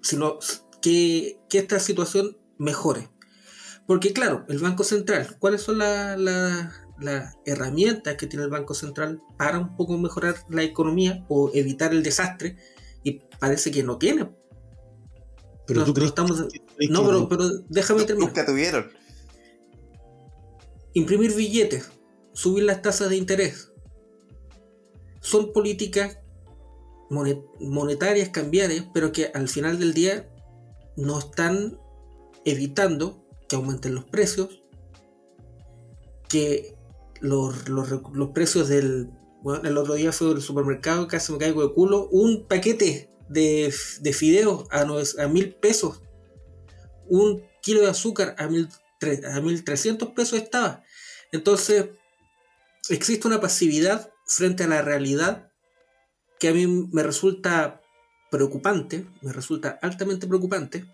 sino que, que esta situación mejore. Porque claro, el Banco Central, ¿cuáles son las herramientas que tiene el Banco Central para un poco mejorar la economía o evitar el desastre? y parece que no tiene. Pero tú crees estamos... No, pero, pero déjame terminar. Nunca tuvieron. Imprimir billetes, subir las tasas de interés. Son políticas monetarias, cambiarias, pero que al final del día no están evitando que aumenten los precios, que los, los, precios del, bueno, el otro día fue al supermercado, casi me caigo de culo, un paquete de, de fideos a, a mil pesos. Un kilo de azúcar a mil, a mil trescientos pesos estaba. Entonces, existe una pasividad frente a la realidad que a mí me resulta preocupante, me resulta altamente preocupante,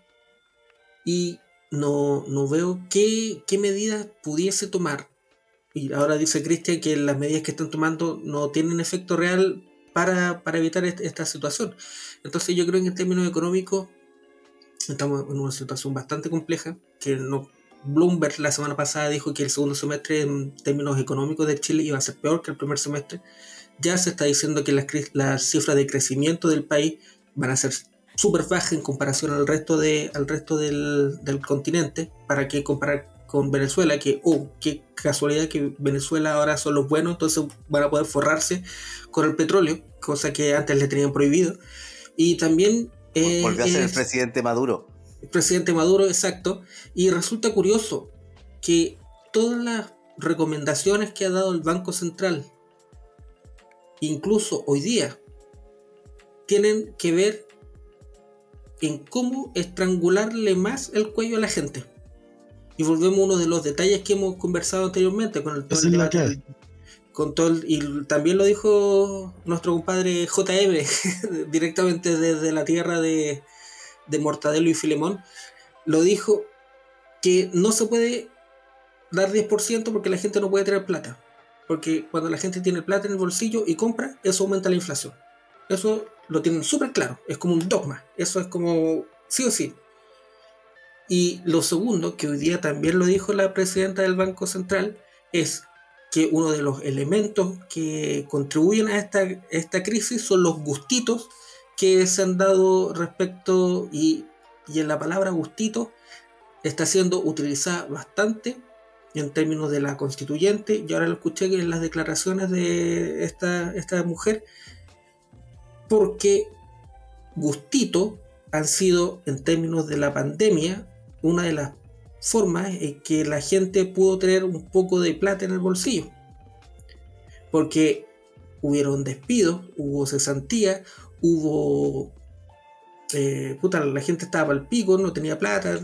y no, no veo qué, qué medidas pudiese tomar y ahora dice Cristian que las medidas que están tomando no tienen efecto real para, evitar esta situación. Entonces yo creo que en términos económicos estamos en una situación bastante compleja, que no, Bloomberg la semana pasada dijo que el segundo semestre en términos económicos de Chile iba a ser peor que el primer semestre. Ya se está diciendo que las, las cifras de crecimiento del país van a ser súper bajas en comparación al resto, de, al resto del, del continente. ¿Para qué comparar con Venezuela, que, oh, qué casualidad que Venezuela ahora son los buenos, entonces van a poder forrarse con el petróleo, cosa que antes le tenían prohibido. Y también... Eh, Volvió a ser el presidente Maduro. El presidente Maduro, exacto. Y resulta curioso que todas las recomendaciones que ha dado el Banco Central, incluso hoy día, tienen que ver en cómo estrangularle más el cuello a la gente. Y volvemos a uno de los detalles que hemos conversado anteriormente con el, todo con todo y también lo dijo nuestro compadre JM directamente desde la tierra de, de Mortadelo y Filemón lo dijo que no se puede dar 10% porque la gente no puede tener plata porque cuando la gente tiene plata en el bolsillo y compra eso aumenta la inflación eso lo tienen súper claro es como un dogma eso es como sí o sí. Y lo segundo, que hoy día también lo dijo la presidenta del Banco Central, es que uno de los elementos que contribuyen a esta, esta crisis son los gustitos que se han dado respecto, y, y en la palabra gustito está siendo utilizada bastante en términos de la constituyente, y ahora lo escuché en las declaraciones de esta, esta mujer, porque gustito han sido en términos de la pandemia una de las formas en que la gente pudo tener un poco de plata en el bolsillo. Porque hubieron despidos, hubo cesantía, hubo... Eh, puta, la gente estaba al pico, no tenía plata.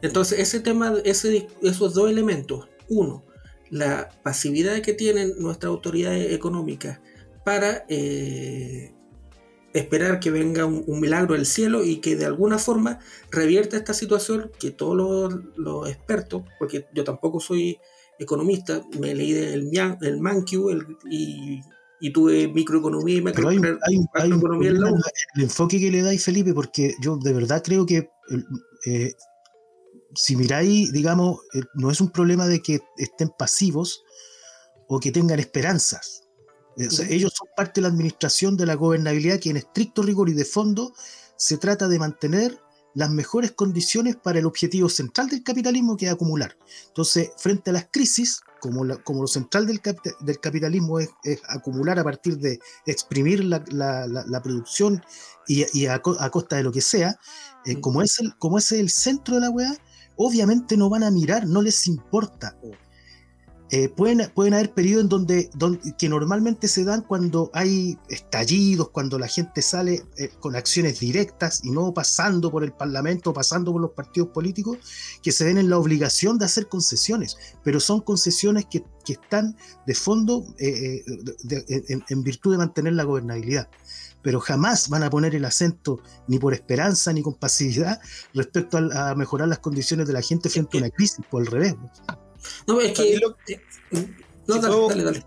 Entonces ese tema, ese, esos dos elementos, uno, la pasividad que tienen nuestras autoridades económicas para eh, esperar que venga un, milagro del cielo y que de alguna forma revierta esta situación que todos los, expertos, porque yo tampoco soy economista, me leí el, el Mankiw y, tuve microeconomía y macroeconomía. Hay, el enfoque que le dais, Felipe, porque yo de verdad creo que eh, si miráis, digamos, eh, no es un problema de que estén pasivos o que tengan esperanzas ellos son parte de la administración de la gobernabilidad que en estricto rigor y de fondo se trata de mantener las mejores condiciones para el objetivo central del capitalismo que es acumular. Entonces, frente a las crisis, como, como lo central del, del capitalismo es, acumular a partir de exprimir la, producción y, a, costa de lo que sea, eh, como, es el, como es el centro de la weá, obviamente no van a mirar, no les importa. Eh, pueden, pueden haber periodos en donde, que normalmente se dan cuando hay estallidos, cuando la gente sale eh, con acciones directas y no pasando por el Parlamento, pasando por los partidos políticos, que se ven en la obligación de hacer concesiones, pero son concesiones que, están de fondo eh, en, virtud de mantener la gobernabilidad pero jamás van a poner el acento ni por esperanza ni con pasividad respecto a, a mejorar las condiciones de la gente frente a una crisis, por el revés. No, es que. no, dale, dale,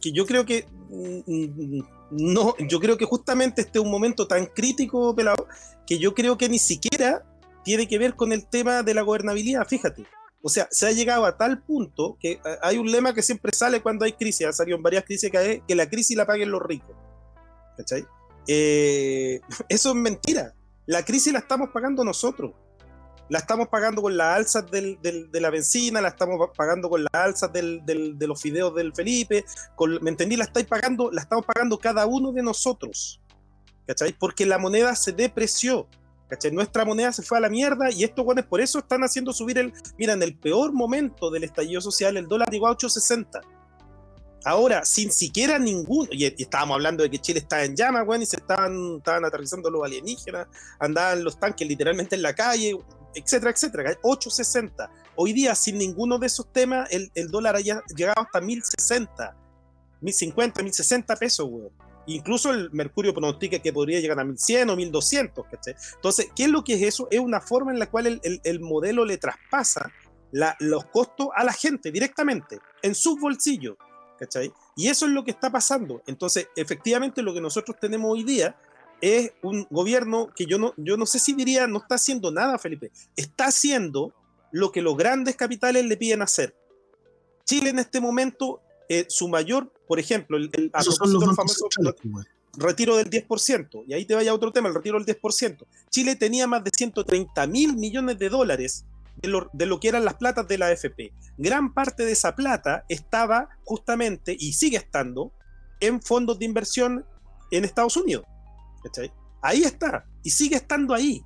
Que yo creo que. Mm, no, yo creo que justamente este es un momento tan crítico, pelado, que yo creo que ni siquiera tiene que ver con el tema de la gobernabilidad, fíjate. O sea, se ha llegado a tal punto que hay un lema que siempre sale cuando hay crisis, ha salido en varias crisis que, es que la crisis la paguen los ricos. ¿Cachai? Eh, eso es mentira. La crisis la estamos pagando nosotros la estamos pagando con las alzas del, de la benzina, la estamos pagando con las alzas del, de los fideos del Felipe, con, ¿me entendí? La estáis pagando, la estamos pagando cada uno de nosotros, ¿cachai? Porque la moneda se depreció, ¿cachai? Nuestra moneda se fue a la mierda y estos guanes por eso están haciendo subir el, mira, en el peor momento del estallido social el dólar llegó a 8.60. Ahora, sin siquiera ninguno, y, estábamos hablando de que Chile estaba en llamas, weón, y se estaban, estaban aterrizando los alienígenas, andaban los tanques literalmente en la calle, etcétera, etcétera. 860. Hoy día, sin ninguno de esos temas, el, dólar haya llegado hasta 1060, 1050, 1060 pesos, weón. Incluso el mercurio pronostica que podría llegar a 1100 o 1200, ¿cachai? Entonces, ¿qué es lo que es eso? Es una forma en la cual el, modelo le traspasa los costos a la gente directamente, en sus bolsillos, ¿cachai? Y eso es lo que está pasando. Entonces, efectivamente, lo que nosotros tenemos hoy día es un gobierno que yo no, yo no sé si diría no está haciendo nada, Felipe. Está haciendo lo que los grandes capitales le piden hacer. Chile en este momento, eh, su mayor, por ejemplo, el, famoso retiro del 10%, y ahí te vaya otro tema, el retiro del 10%. Chile tenía más de 130 mil millones de dólares de lo, de lo, que eran las platas de la AFP. Gran parte de esa plata estaba justamente, y sigue estando, en fondos de inversión en Estados Unidos. Ahí está, y sigue estando ahí,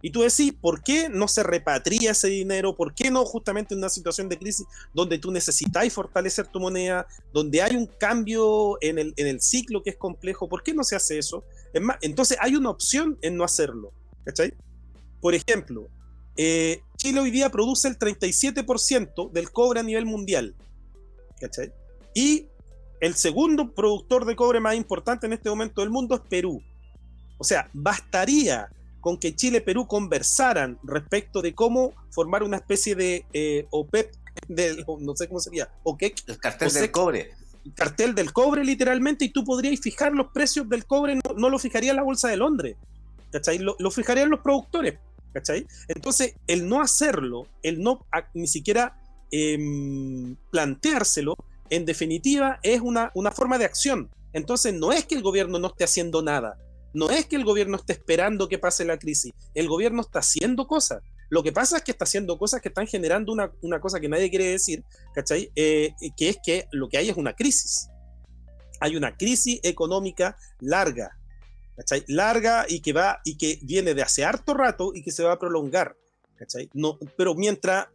Y tú decís, ¿por qué no se repatria ese dinero? ¿Por qué no justamente en una situación de crisis donde tú necesitáis fortalecer tu moneda, donde hay un cambio en el, ciclo que es complejo? ¿Por qué no se hace eso? Entonces hay una opción en no hacerlo, Por ejemplo, eh, Chile hoy día produce el 37% del cobre a nivel mundial, Y el segundo productor de cobre más importante en este momento del mundo es Perú. O sea, bastaría con que Chile y Perú conversaran respecto de cómo formar una especie de eh, OPEP, no sé cómo sería, OPEC. El cartel del cobre. El cartel del cobre, literalmente, y tú podrías fijar los precios del cobre, no, lo fijaría la Bolsa de Londres. ¿cachai? Lo, lo fijarían los productores, ¿cachai? Entonces, el no hacerlo, el no ni siquiera em, planteárselo, en definitiva, es una, una forma de acción. Entonces, no es que el gobierno no esté haciendo nada, no es que el gobierno esté esperando que pase la crisis, el gobierno está haciendo cosas. Lo que pasa es que está haciendo cosas que están generando una, una cosa que nadie quiere decir, ¿cachai? Eh, que es que lo que hay es una crisis. Hay una crisis económica larga, ¿cachai? Larga y que va y que viene de hace harto rato y que se va a prolongar, ¿cachai? No, pero mientras,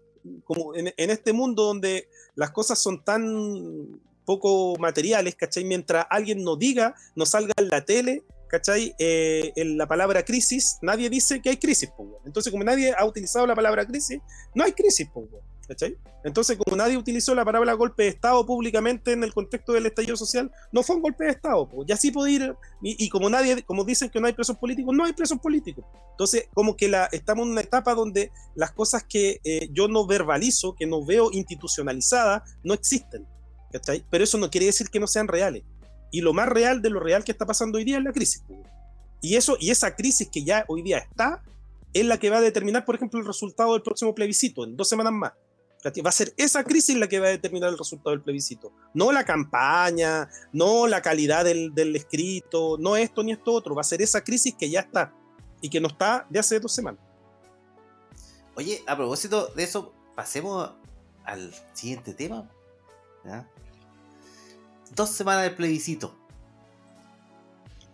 como en, este mundo donde las cosas son tan poco materiales, ¿cachai? Mientras alguien no diga, no salga en la tele, ¿cachai? Eh, en la palabra crisis, nadie dice que hay crisis, Entonces, como nadie ha utilizado la palabra crisis, no hay crisis, ¿cachai? Entonces, como nadie utilizó la palabra golpe de Estado públicamente en el contexto del estallido social, no fue un golpe de Estado, y así puede ir, y, como nadie, como dicen que no hay presos políticos, no hay presos políticos. Entonces, como que la, estamos en una etapa donde las cosas que eh, yo no verbalizo, que no veo institucionalizadas, no existen. Pero eso no quiere decir que no sean reales. Y lo más real de lo real que está pasando hoy día es la crisis. Y, eso, y esa crisis que ya hoy día está, es la que va a determinar, por ejemplo, el resultado del próximo plebiscito, en dos semanas más. Va a ser esa crisis la que va a determinar el resultado del plebiscito. No la campaña, no la calidad del, del escrito, no esto ni esto otro. Va a ser esa crisis que ya está y que no está de hace dos semanas. Oye, a propósito de eso, pasemos al siguiente tema. dos semanas del plebiscito.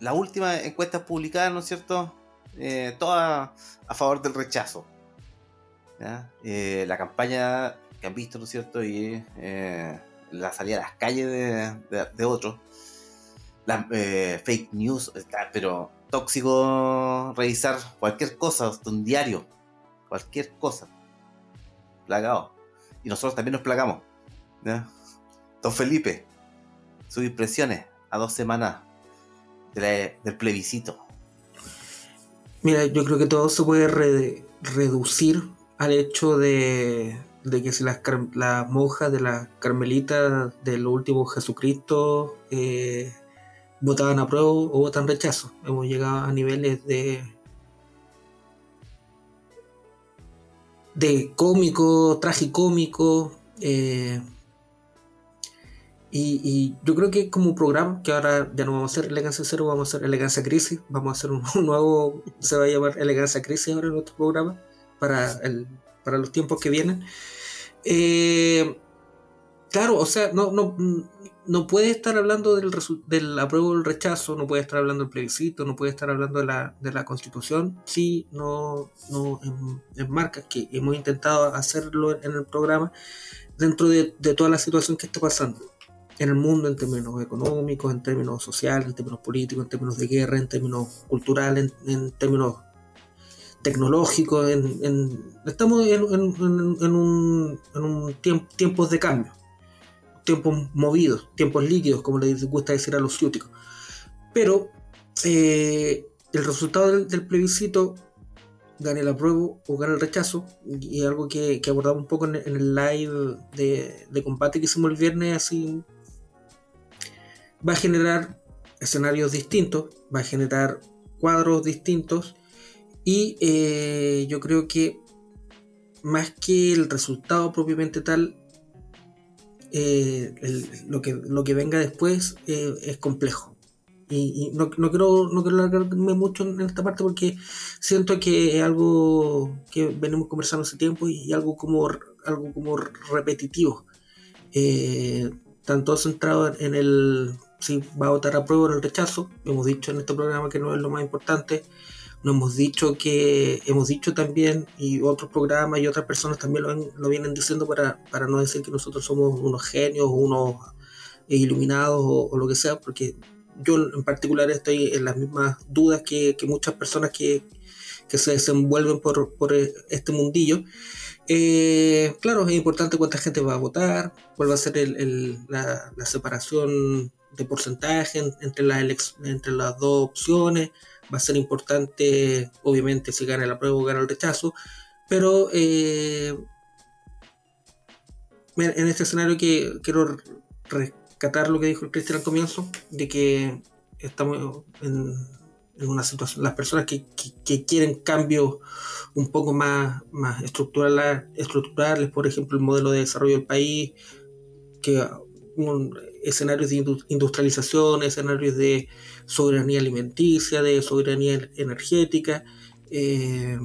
La última encuesta publicada, ¿no es cierto? Eh, todas a favor del rechazo. Eh, la campaña que han visto, ¿no es cierto? Y eh, la salida a las calles de, otros. Las fake news, pero tóxico revisar cualquier cosa, un diario, cualquier cosa. Plagado. Y nosotros también nos plagamos. Don Felipe, sus impresiones a dos semanas del plebiscito. Mira, yo creo que todo se puede reducir al hecho de, que si las, monjas de la carmelita del último Jesucristo eh, votaban a prueba o votan rechazo. Hemos llegado a niveles de de cómico, tragicómico, eh, y, yo creo que como programa, que ahora ya no vamos a hacer Elegancia Cero, vamos a hacer Elegancia Crisis, vamos a hacer un, nuevo, se va a llamar Elegancia Crisis ahora en nuestro programa, para, el, para los tiempos que vienen. Eh, claro, o sea, no, no, no puede estar hablando del, del apruebo o el rechazo, no puede estar hablando del plebiscito, no puede estar hablando de la, de la constitución, sí, no, no en, en que hemos intentado hacerlo en el programa, dentro de, de toda la situación que está pasando en el mundo en términos económicos, en términos sociales, en términos políticos, en términos de guerra, en términos culturales, en, términos tecnológicos. estamos en, un, en tiempos de cambio, tiempos movidos, tiempos líquidos, como les gusta decir a los ciúticos. Pero eh, el resultado del, plebiscito gane el apruebo o gane el rechazo, y algo que, abordamos un poco en, el live de, de, combate que hicimos el viernes, así va a generar escenarios distintos, va a generar cuadros distintos y eh, yo creo que más que el resultado propiamente tal, eh, lo, que, lo que venga después eh, es complejo. Y, no, no, quiero, no quiero alargarme mucho en esta parte porque siento que es algo que venimos conversando hace tiempo y, algo como algo como repetitivo. tanto centrado en el si va a votar a prueba o el rechazo. Hemos dicho en este programa que no es lo más importante. No hemos dicho que, hemos dicho también, y otros programas y otras personas también lo, vienen diciendo para, para, no decir que nosotros somos unos genios unos iluminados o, lo que sea, porque yo en particular estoy en las mismas dudas que, muchas personas que, se desenvuelven por, por este mundillo. Eh, claro, es importante cuánta gente va a votar, cuál va a ser el, la, la separación de porcentaje entre las, entre las dos opciones. Va a ser importante, obviamente, si gana la prueba o gana el rechazo. Pero eh, en este escenario que quiero rescatar lo que dijo el Cristian al comienzo, de que estamos en, una situación, las personas que, quieren cambios un poco más, más estructurales, por ejemplo, el modelo de desarrollo del país, que escenarios de industrialización, escenarios de soberanía alimenticia, de soberanía energética, eh,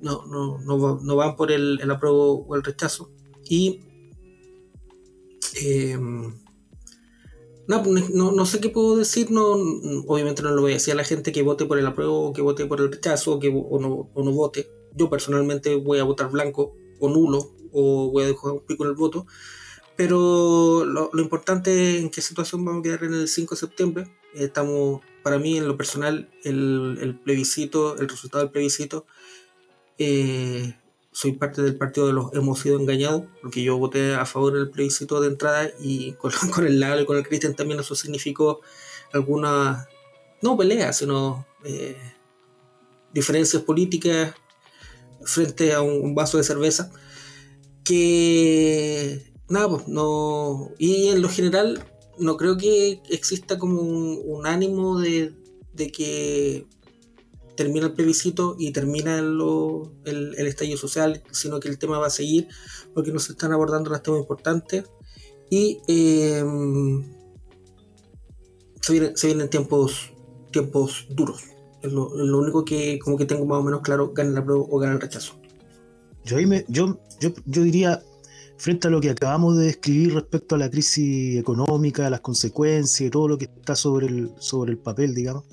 no, no, no, van por el, el apruebo o el rechazo. Y eh, pues, no, no, sé qué puedo decir, no, obviamente no lo voy a decir a la gente que vote por el apruebo, que vote por el rechazo, o que o no, o no vote. Yo personalmente voy a votar blanco o nulo, o voy a dejar un pico en el voto. Pero lo, importante es en qué situación vamos a quedar en el 5 de septiembre. Estamos, para mí, en lo personal, el, el plebiscito, el resultado del plebiscito, eh, soy parte del partido de los hemos sido engañados, porque yo voté a favor del plebiscito de entrada y con, con el Lalo y con el Cristian también eso significó alguna, no peleas, sino eh, diferencias políticas frente a un, vaso de cerveza, que nada, pues no, y en lo general no creo que exista como un, ánimo de, de que termina el plebiscito y termina el, el, estallido social, sino que el tema va a seguir porque nos están abordando los temas importantes y em, se, vienen, tiempos, tiempos duros. Es lo, único que como que tengo más o menos claro, gana la prueba o gana el rechazo. Yo, yo, yo, yo diría, frente a lo que acabamos de describir respecto a la crisis económica, las consecuencias y todo lo que está sobre el, sobre el papel, digamos,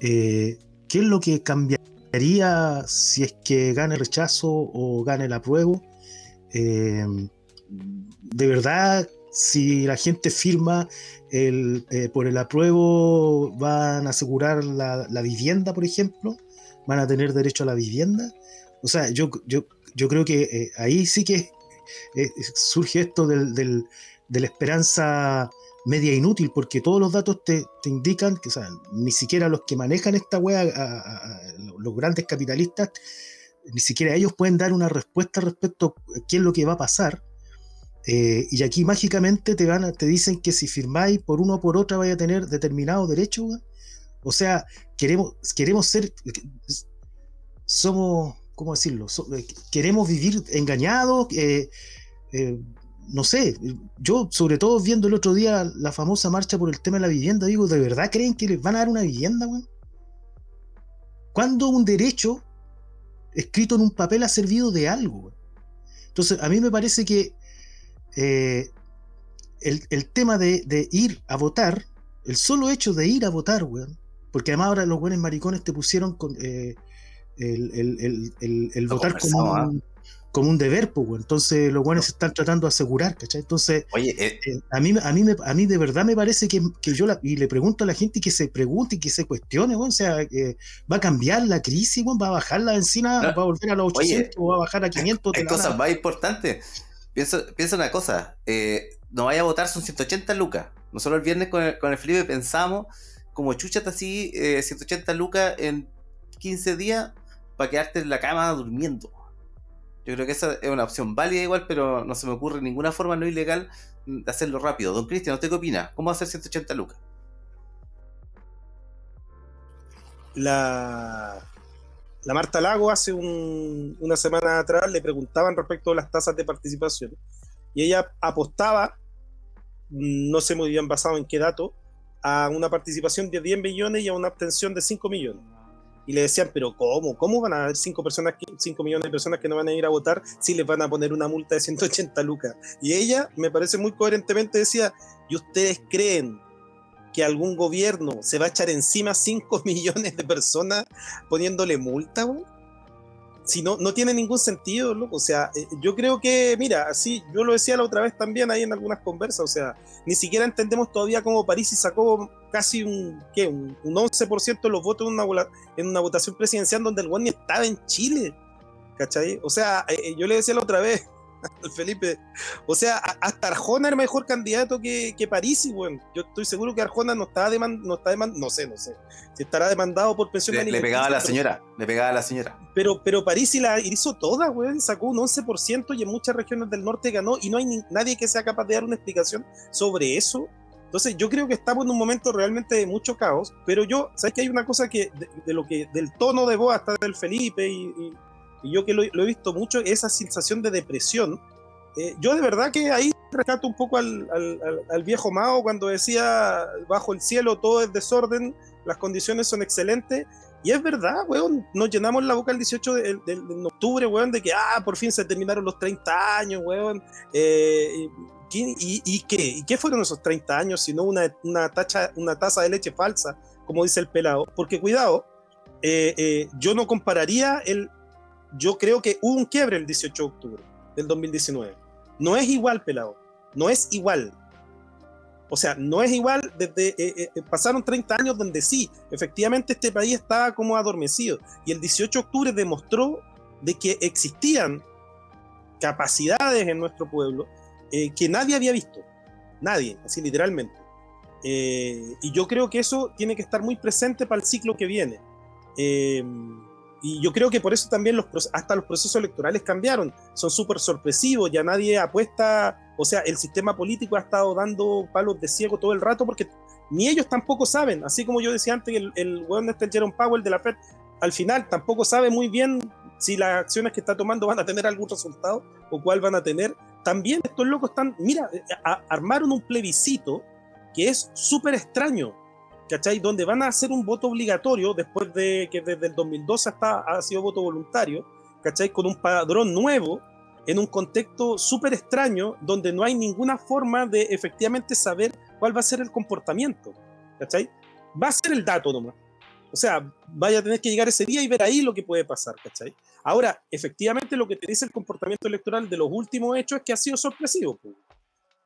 eh, ¿Qué es lo que cambiaría si es que gane el rechazo o gane el apruebo? Eh, de verdad, si la gente firma el, eh, por el apruebo, van a asegurar la, vivienda, por ejemplo, van a tener derecho a la vivienda. O sea, yo, yo, yo creo que eh, ahí sí que surge esto de la esperanza media inútil porque todos los datos te, indican que ni siquiera los que manejan esta wea, los grandes capitalistas, ni siquiera ellos pueden dar una respuesta respecto a qué es lo que va a pasar. Eh, y aquí mágicamente te, van te dicen que si firmáis por uno o por otra vaya a tener determinado derecho. O sea, queremos, queremos ser, somos, ¿cómo decirlo? Eh, queremos vivir engañados. Eh, no sé, yo sobre todo viendo el otro día la famosa marcha por el tema de la vivienda, digo, ¿de verdad creen que les van a dar una vivienda, weón? ¿Cuándo un derecho escrito en un papel ha servido de algo? Entonces, a mí me parece que eh, el, tema de, ir a votar, el solo hecho de ir a votar, weón, porque además ahora los buenos maricones te pusieron con, eh, el, votar como un, como un deber, pues, entonces los buenos se están tratando de asegurar, ¿cachai? Entonces, Oye, eh, eh, a, mí, a, mí a mí de verdad me parece que, yo y le pregunto a la gente que se pregunte y que se cuestione, o sea, va a cambiar la crisis, va a bajar la benzina, va a volver a los 800 o va a bajar a 500. Hay cosas más importantes. Piensa, piensa una cosa, eh, no vaya a votar, son 180 lucas. Nosotros el viernes con el, con el Felipe pensamos, como chucha así, 180 lucas en 15 días para quedarte en la cama durmiendo. Yo creo que esa es una opción válida igual, pero no se me ocurre ninguna forma no ilegal de hacerlo rápido. Don Cristian, ¿usted qué opina? ¿Cómo hacer 180 lucas? La, la Marta Lago hace una semana atrás le preguntaban respecto a las tasas de participación y ella apostaba, no sé muy bien basado en qué dato, a una participación de 10 millones y a una abstención de 5 millones y le decían, pero ¿cómo? ¿Cómo van a haber 5 personas, 5 millones de personas que no van a ir a votar si les van a poner una multa de 180 lucas? Y ella, me parece muy coherentemente, decía, ¿y ustedes creen que algún gobierno se va a echar encima 5 millones de personas poniéndole multa, güey? Si no, no tiene ningún sentido, loco. O sea, eh, yo creo que, mira, así, yo lo decía la otra vez también ahí en algunas conversas, o sea, ni siquiera entendemos todavía cómo París sacó casi un, ¿qué? Un, 11% de los votos en una, en una votación presidencial donde el güey ni estaba en Chile. ¿Cachai? O sea, eh, eh, yo le decía la otra vez, Felipe. O sea, hasta Arjona era mejor candidato que, que Parisi, bueno. Yo estoy seguro que Arjona no está demandado, no está no sé, no sé. Si estará demandado por pensión Le, le pegaba a la señora, le pegaba a la señora. Pero, pero Parisi la hizo toda, güey. Sacó un 11% y en muchas regiones del norte ganó y no hay nadie que sea capaz de dar una explicación sobre eso. Entonces yo creo que estamos en un momento realmente de mucho caos, pero yo, ¿sabes que hay una cosa que de, lo que del tono de voz hasta del Felipe y, yo que lo, he visto mucho, esa sensación de depresión. Eh, yo de verdad que ahí rescato un poco al, al, viejo Mao cuando decía bajo el cielo todo es desorden, las condiciones son excelentes. Y es verdad, weón, nos llenamos la boca el 18 de, octubre, weón, de que, ah, por fin se terminaron los 30 años, weón. Eh, y, qué? ¿Y qué fueron esos 30 años sino una, una, tacha, una taza de leche falsa, como dice el pelado? Porque cuidado, eh, eh, yo no compararía el... Yo creo que hubo un quiebre el 18 de octubre del 2019. No es igual, pelado. No es igual. O sea, no es igual desde... Eh, pasaron 30 años donde sí, efectivamente este país estaba como adormecido. Y el 18 de octubre demostró de que existían capacidades en nuestro pueblo eh, que nadie había visto. Nadie, así literalmente. Eh, y yo creo que eso tiene que estar muy presente para el ciclo que viene. Y yo creo que por eso también los, hasta los procesos electorales cambiaron. Son súper sorpresivos, ya nadie apuesta, o sea, el sistema político ha estado dando palos de ciego todo el rato porque ni ellos tampoco saben, así como yo decía antes, el, el weón este Jerome Powell de la Fed, al final tampoco sabe muy bien si las acciones que está tomando van a tener algún resultado o cuál van a tener también estos locos están, mira, eh, armaron un plebiscito que es súper extraño, ¿cachai? Donde van a hacer un voto obligatorio después de que desde el 2012 hasta ha sido voto voluntario, ¿cachai? Con un padrón nuevo en un contexto súper extraño donde no hay ninguna forma de efectivamente saber cuál va a ser el comportamiento, ¿cachai? Va a ser el dato nomás. O sea, vaya a tener que llegar ese día y ver ahí lo que puede pasar, ¿cachai? Ahora, efectivamente lo que te dice el comportamiento electoral de los últimos hechos es que ha sido sorpresivo.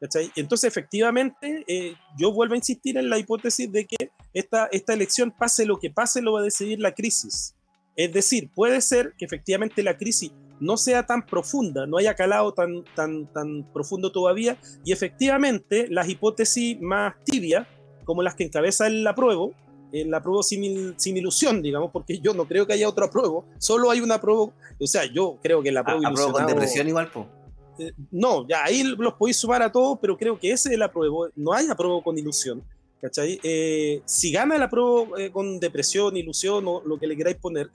¿Cachai? Entonces, efectivamente, eh, yo vuelvo a insistir en la hipótesis de que esta, esta elección, pase lo que pase, lo va a decidir la crisis. Es decir, puede ser que efectivamente la crisis no sea tan profunda, no haya calado tan, tan, tan profundo todavía, y efectivamente las hipótesis más tibias, como las que encabeza el apruebo, en la prueba sin, ilusión, digamos, porque yo no creo que haya otro apruebo, solo hay una prueba, o sea, yo creo que la prueba con depresión igual, po. Eh, no, ya ahí los podéis sumar a todos, pero creo que ese es el apruebo, no hay apruebo con ilusión. Eh, si gana el apruebo eh, con depresión, ilusión o lo que le queráis poner.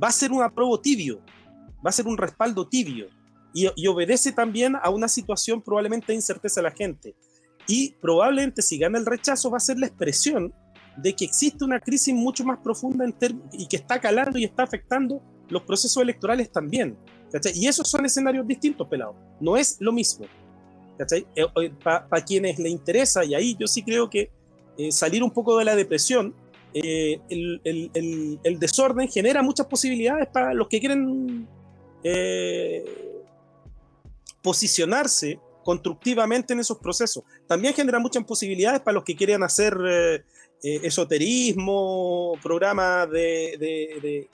Va a ser un apruebo tibio, va a ser un respaldo tibio y, obedece también a una situación probablemente de incerteza de la gente. Y probablemente si gana el rechazo va a ser la expresión de que existe una crisis mucho más profunda y que está calando y está afectando los procesos electorales también. Y esos son escenarios distintos, pelado. No es lo mismo. Eh, eh, Para quienes le interesa, y ahí yo sí creo que eh, salir un poco de la depresión, el, el, desorden genera muchas posibilidades para los que quieren posicionarse constructivamente en esos procesos. También genera muchas posibilidades para los que quieren hacer eh, esoterismo, programas de,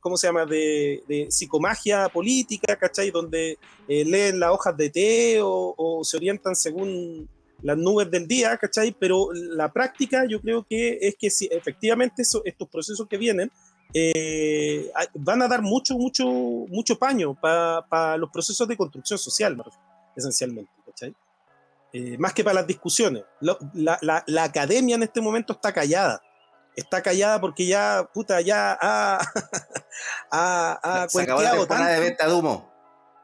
¿cómo se llama?, de, psicomagia política, ¿cachai? Donde eh, leen las hojas de té o, se orientan según las nubes del día, ¿cachai? Pero la práctica yo creo que es que si efectivamente estos procesos que vienen eh, van a dar mucho, mucho, mucho paño para los procesos de construcción social, esencialmente, ¿cachai? Eh, más que para las discusiones. la, academia en este momento está callada. Está callada porque ya, puta, ya ha, ha, cuenteado tanto. de venta de humo.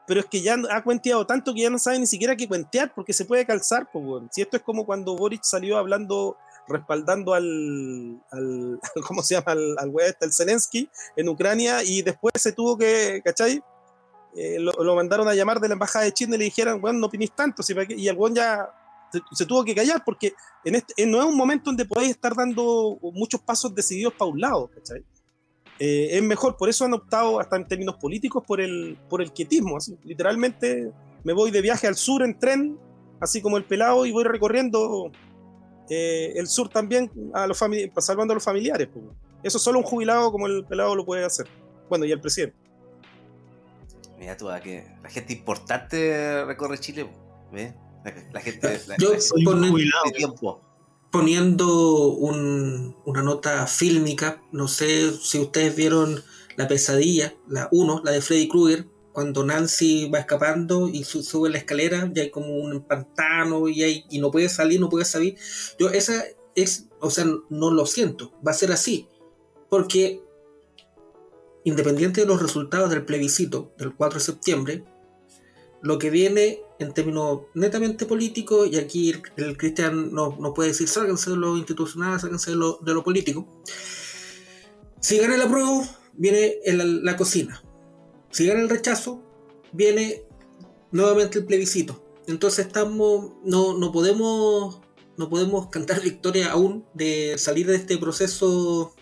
Pero es que ya ha cuenteado tanto que ya no sabe ni siquiera qué cuentear porque se puede calzar. Pues, Si esto es como cuando Boric salió hablando, respaldando al, al ¿cómo se llama? Al, al este, el Zelensky en Ucrania y después se tuvo que, ¿cachai? Eh, lo, mandaron a llamar de la embajada de Chile y le dijeron, bueno, no opinís tanto, y el buen ya se, tuvo que callar porque en este, no es un momento donde podéis estar dando muchos pasos decididos para un lado, eh, es mejor, por eso han optado hasta en términos políticos por el, por el quietismo, literalmente me voy de viaje al sur en tren, así como el pelado, y voy recorriendo eh, el sur también a los salvando a los familiares. Eso solo un jubilado como el pelado lo puede hacer. Bueno, y el presidente. Mira tú, que la gente importante recorre Chile, ¿ves? La, gente. Yo tiempo. Poniendo una nota fílmica, no sé si ustedes vieron La Pesadilla, la 1, la de Freddy Krueger, cuando Nancy va escapando y sube la escalera, ya hay como un pantano y, hay, y no puede salir, no puede salir. Yo, esa es, o sea, no lo siento, va a ser así. Porque independiente de los resultados del plebiscito del 4 de septiembre, lo que viene en términos netamente políticos, y aquí el, Cristian no, no, puede decir sáquense de lo institucional, sáquense de lo, de lo político. Si gana el apruebo, viene la cocina. Si gana el rechazo, viene nuevamente el plebiscito. Entonces estamos, no, no, podemos, no podemos cantar victoria aún de salir de este proceso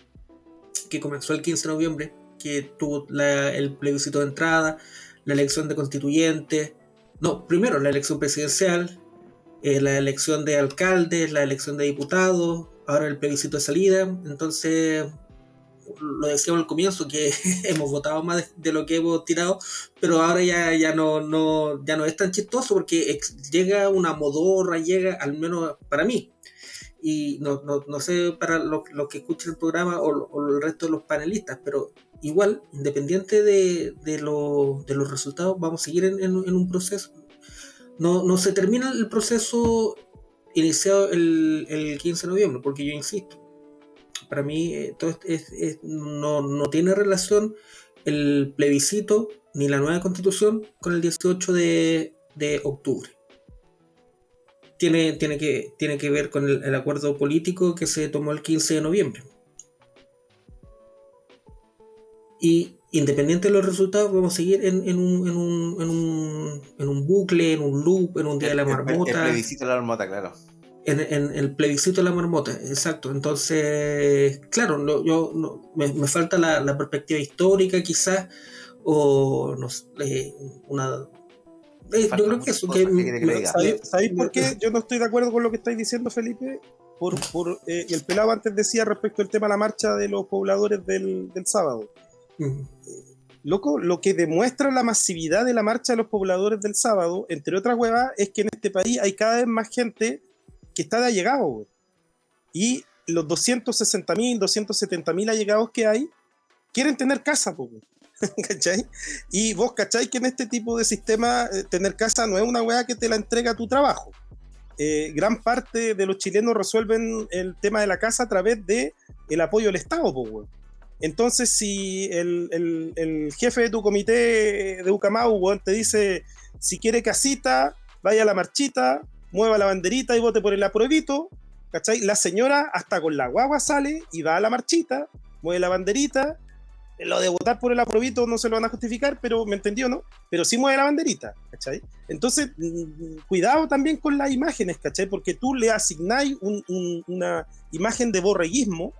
que comenzó el 15 de noviembre, que tuvo el plebiscito de entrada, la elección de constituyentes, no, primero la elección presidencial, eh, la elección de alcaldes, la elección de diputados, ahora el plebiscito de salida, entonces lo decíamos al comienzo que hemos votado más de, lo que hemos tirado, pero ahora ya, ya no, no, ya no es tan chistoso porque llega una modorra, llega, al menos para mí, y no, no, no sé para los, que escuchan el programa o, el resto de los panelistas, pero igual, independiente de, de, de los resultados, vamos a seguir en, un proceso. No, no, se termina el proceso iniciado el, el 15 de noviembre, porque yo insisto, para mí eh, no, no, tiene relación el plebiscito ni la nueva constitución con el 18 de, de octubre. Tiene, tiene, que, tiene que ver con el, acuerdo político que se tomó el 15 de noviembre. Y independiente de los resultados, vamos a seguir en, en, un, en, un, en, un, en un bucle, en un loop, en un día de la marmota. El, plebiscito de la marmota, claro. En, el plebiscito de la marmota, exacto. Entonces, claro, no, yo no, me, falta la, la, perspectiva histórica quizás, o no sé, eh, una... Eh, yo creo que eso, que, ¿sabéis, por qué yo no estoy de acuerdo con lo que estáis diciendo, Felipe? Por, por eh, el pelado antes decía respecto al tema de la marcha de los pobladores del, del sábado. Loco, lo que demuestra la masividad de la marcha de los pobladores del sábado, entre otras huevas, es que en este país hay cada vez más gente que está de allegado. Y los 260.000, 270.000 allegados que hay, quieren tener casa, ¿cachai? Y vos, ¿cachai? Que en este tipo de sistema eh, tener casa no es una weá que te la entrega tu trabajo. Eh, gran parte de los chilenos resuelven el tema de la casa a través de el apoyo del Estado, pues, Entonces, si el, jefe de tu comité de Ucamau, te dice, si quiere casita, vaya a la marchita, mueva la banderita y vote por el apruebito, ¿cachai? La señora hasta con la guagua sale y va a la marchita, mueve la banderita, lo de votar por el apruebito no se lo van a justificar, pero me entendió, ¿no? Pero sí mueve la banderita, ¿cachai? Entonces, mm, cuidado también con las imágenes, ¿cachai? Porque tú le asignáis una imagen de borreguismo,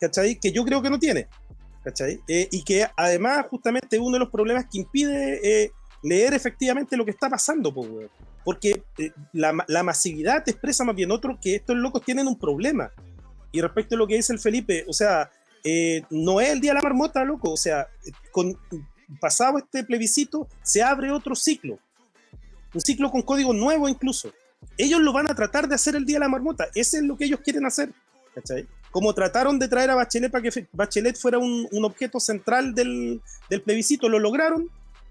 ¿cachai? Que yo creo que no tiene, ¿cachai? Eh, y que además justamente uno de los problemas que impide eh, leer efectivamente lo que está pasando, pues, porque eh, la, masividad te expresa más bien otro que estos locos tienen un problema. Y respecto a lo que dice el Felipe, o sea, eh, no es el día de la marmota, loco, o sea, con, pasado este plebiscito se abre otro ciclo, un ciclo con código nuevo incluso. Ellos lo van a tratar de hacer el día de la marmota, ese es lo que ellos quieren hacer, ¿cachai? Como trataron de traer a Bachelet para que Bachelet fuera un, un objeto central del, del plebiscito, ¿lo lograron?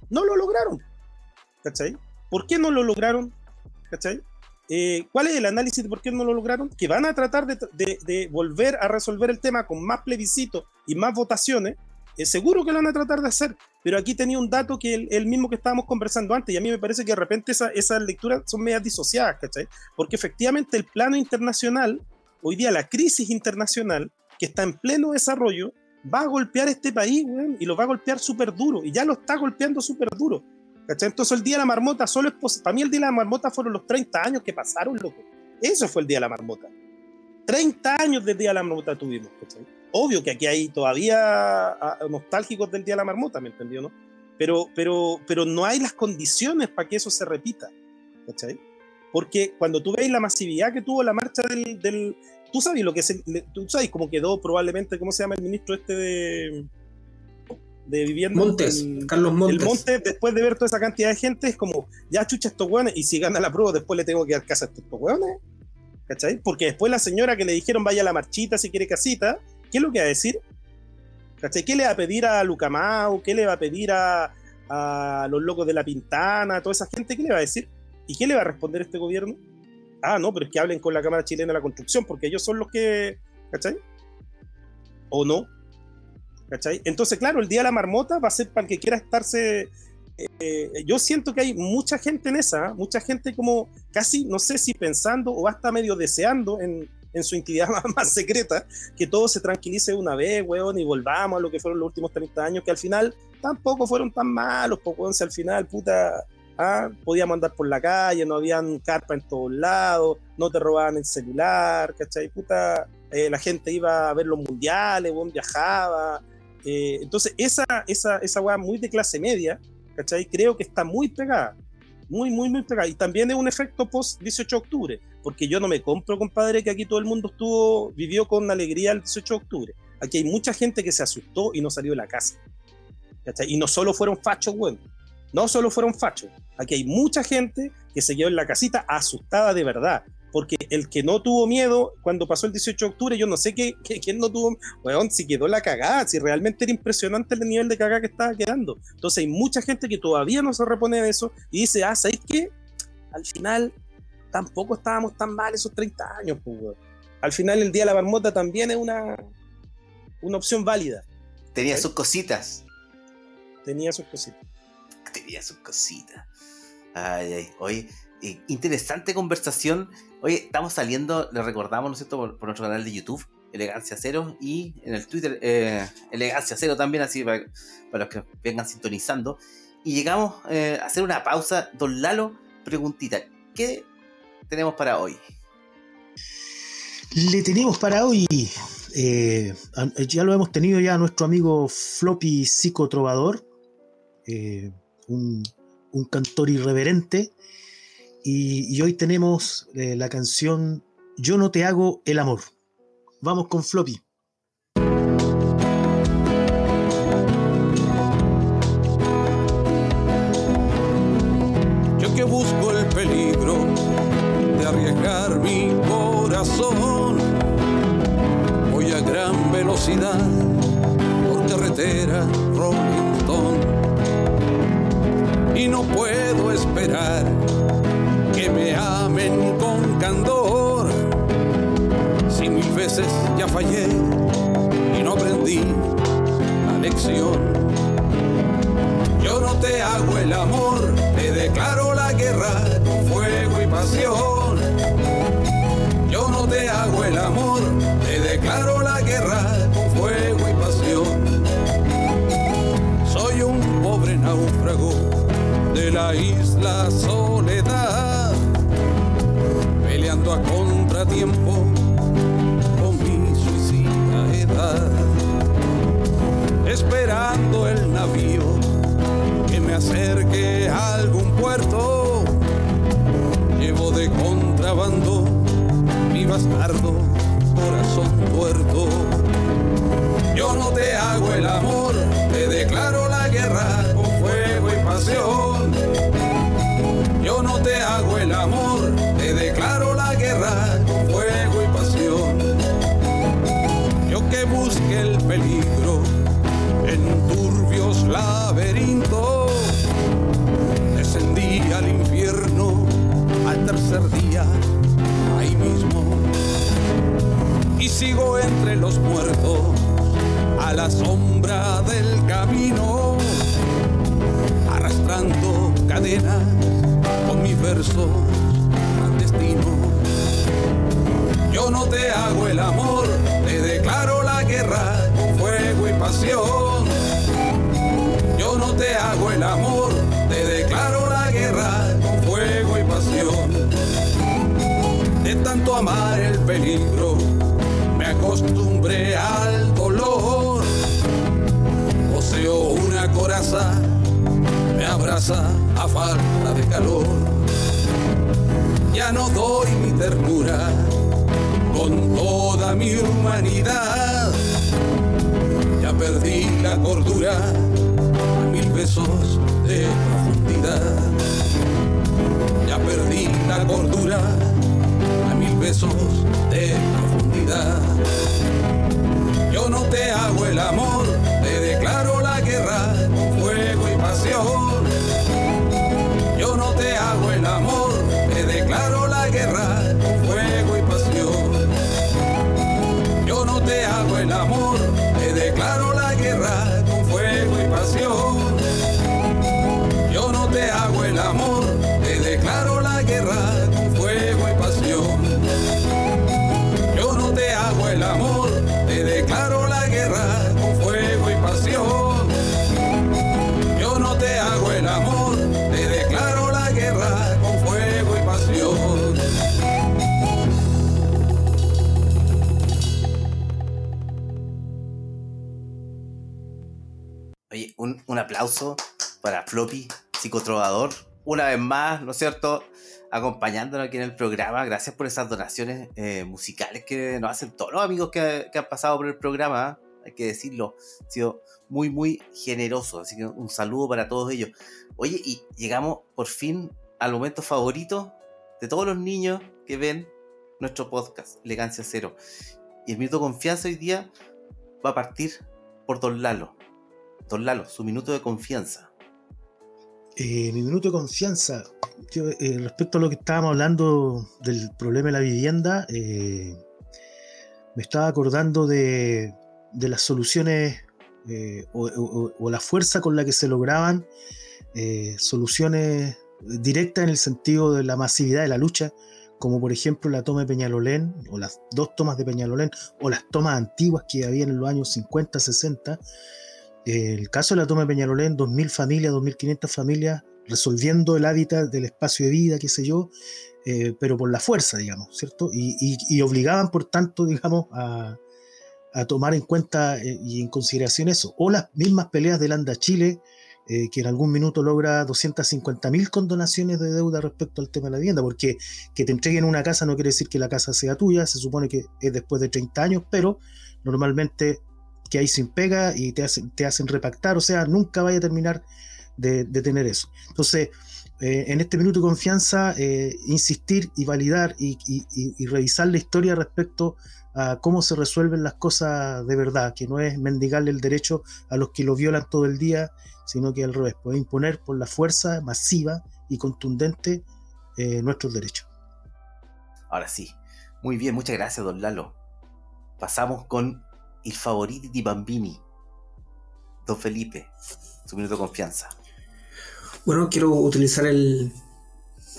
No lo lograron, ¿cachai? ¿Por qué no lo lograron? ¿Cachai? Eh, ¿Cuál es el análisis de por qué no lo lograron? Que van a tratar de, volver a resolver el tema con más plebiscitos y más votaciones. Es seguro que lo van a tratar de hacer, pero aquí tenía un dato que el, el mismo que estábamos conversando antes, y a mí me parece que de repente esas esa lecturas son medias disociadas, ¿cachai? Porque efectivamente el plano internacional, hoy día la crisis internacional, que está en pleno desarrollo, va a golpear este país, y lo va a golpear súper duro, y ya lo está golpeando súper duro. Entonces el Día de la Marmota solo es Para mí el Día de la Marmota fueron los 30 años que pasaron, loco. Eso fue el Día de la Marmota. 30 años del Día de la Marmota tuvimos, Obvio que aquí hay todavía ah, nostálgicos del Día de la Marmota, ¿me entendió, no? Pero, pero, pero no hay las condiciones para que eso se repita, ¿cachai? Porque cuando tú veis la masividad que tuvo la marcha del... del tú sabes lo que es... tú sabes cómo quedó probablemente, ¿cómo se llama el ministro este de de vivienda. Montes, Carlos Montes. El Montes, después de ver toda esa cantidad de gente, es como, ya chucha estos hueones, y si gana la prueba, después le tengo que dar casa a estos hueones. ¿Cachai? Porque después la señora que le dijeron vaya a la marchita si quiere casita, ¿qué es lo que va a decir? ¿Cachai? ¿Qué le va a pedir a Lucamau? ¿Qué le va a pedir a, a los locos de la Pintana, a toda esa gente, ¿qué le va a decir? ¿Y qué le va a responder este gobierno? Ah, no, pero es que hablen con la Cámara Chilena de la Construcción, porque ellos son los que, ¿cachai? ¿O no? ¿Cachai? Entonces, claro, el Día de la Marmota va a ser para el que quiera estarse... Eh, yo siento que hay mucha gente en esa, ¿eh? mucha gente como casi, no sé si pensando o hasta medio deseando en, en su intimidad más, secreta, que todo se tranquilice una vez, weón, y volvamos a lo que fueron los últimos 30 años, que al final tampoco fueron tan malos, poco al final, puta, ah, podíamos andar por la calle, no habían carpa en todos lados, no te robaban el celular, ¿cachai? Puta, eh, la gente iba a ver los mundiales, weón, viajaba, eh, entonces, esa, esa, esa weá muy de clase media, ¿cachai? Creo que está muy pegada. Muy, muy, muy pegada. Y también es un efecto post 18 de octubre, porque yo no me compro, compadre, que aquí todo el mundo estuvo, vivió con alegría el 18 de octubre. Aquí hay mucha gente que se asustó y no salió de la casa. ¿cachai? Y no solo fueron fachos, bueno. No solo fueron fachos. Aquí hay mucha gente que se quedó en la casita asustada de verdad porque el que no tuvo miedo cuando pasó el 18 de octubre, yo no sé qué, quién no tuvo, weón, si quedó la cagada, si realmente era impresionante el nivel de cagada que estaba quedando. Entonces hay mucha gente que todavía no se repone de eso y dice, ah, ¿sabes qué? Al final tampoco estábamos tan mal esos 30 años, pues, weón. Al final el Día de la Marmota también es una, una opción válida. Tenía sus cositas. Tenía sus cositas. Tenía sus cositas. Ay, ay, oye, eh, interesante conversación. Oye, estamos saliendo, le recordamos, ¿no es cierto?, por, nuestro canal de YouTube, Elegancia Cero, y en el Twitter, eh, Elegancia Cero también, así para, los que vengan sintonizando. Y llegamos eh, a hacer una pausa. Don Lalo, preguntita, ¿qué tenemos para hoy? Le tenemos para hoy, ya lo hemos tenido ya nuestro amigo Floppy Psicotrovador, un, un cantor irreverente, y, hoy tenemos eh, la canción Yo no te hago el amor. Vamos con Floppy. Yo que busco el peligro de arriesgar mi corazón, voy a gran velocidad por carretera Stone y no puedo esperar que me amen con candor. Si mil veces ya fallé y no aprendí la lección. Yo no te hago el amor, te declaro la guerra con fuego y pasión. Yo no te hago el amor, te declaro la guerra isla soledad a contratiempo con mi suicida edad, esperando el navío que me acerque a algún puerto. Llevo de contrabando mi bastardo corazón tuerto. Yo no te hago el amor, te declaro la guerra con fuego y pasión. Yo no te hago el amor, te declaro la con fuego y pasión. Yo que busque el peligro en turbios laberintos, descendí al infierno al tercer día, ahí mismo. Y sigo entre los muertos a la sombra del camino, arrastrando cadenas con mis versos yo no te hago el amor, te declaro la guerra con fuego y pasión. Yo no te hago el amor, te declaro la guerra con fuego y pasión. De tanto amar el peligro, me acostumbré al dolor. Poseo una coraza, me abraza a falta de calor. Ya no doy mi ternura con toda mi humanidad. Ya perdí la cordura a mil besos de profundidad. Ya perdí la cordura a mil besos de profundidad. Yo no te hago el amor, para Floppy, psicotrovador, una vez más, ¿no es cierto? Acompañándonos aquí en el programa. Gracias por esas donaciones eh, musicales que nos hacen todos los amigos que, han pasado por el programa. ¿eh? Hay que decirlo, ha sido muy, muy generoso. Así que un saludo para todos ellos. Oye, y llegamos por fin al momento favorito de todos los niños que ven nuestro podcast, Elegancia Cero. Y el minuto confianza hoy día va a partir por Don Lalo. Don Lalo, su minuto de confianza. Eh, mi minuto de confianza. Eh, respecto a lo que estábamos hablando del problema de la vivienda, eh, me estaba acordando de, las soluciones o, la fuerza con la que se lograban soluciones directas en el sentido de la masividad de la lucha, como por ejemplo la toma de Peñalolén, o las dos tomas de Peñalolén, o las tomas antiguas que había en los años 50, 60. El caso de la toma de Peñalolén, 2.000 familias, 2.500 familias, resolviendo el hábitat del espacio de vida, qué sé yo, eh, pero por la fuerza, digamos, ¿cierto? Y, obligaban, por tanto, digamos, a, tomar en cuenta eh, y en consideración eso. O las mismas peleas del Anda Chile, eh, que en algún minuto logra 250.000 condonaciones de deuda respecto al tema de la vivienda, porque que te entreguen una casa no quiere decir que la casa sea tuya, se supone que es después de 30 años, pero normalmente que hay sin pega y te hacen, te hacen repactar, o sea, nunca vaya a terminar de, tener eso. Entonces, eh, en este minuto de confianza, eh, insistir y validar y revisar la historia respecto a cómo se resuelven las cosas de verdad, que no es mendigarle el derecho a los que lo violan todo el día, sino que al revés, puede imponer por la fuerza masiva y contundente eh, nuestros derechos. Ahora sí. Muy bien, muchas gracias, don Lalo. Pasamos con el favorito di Bambini. Don Felipe, su minuto de confianza. Bueno, quiero utilizar el,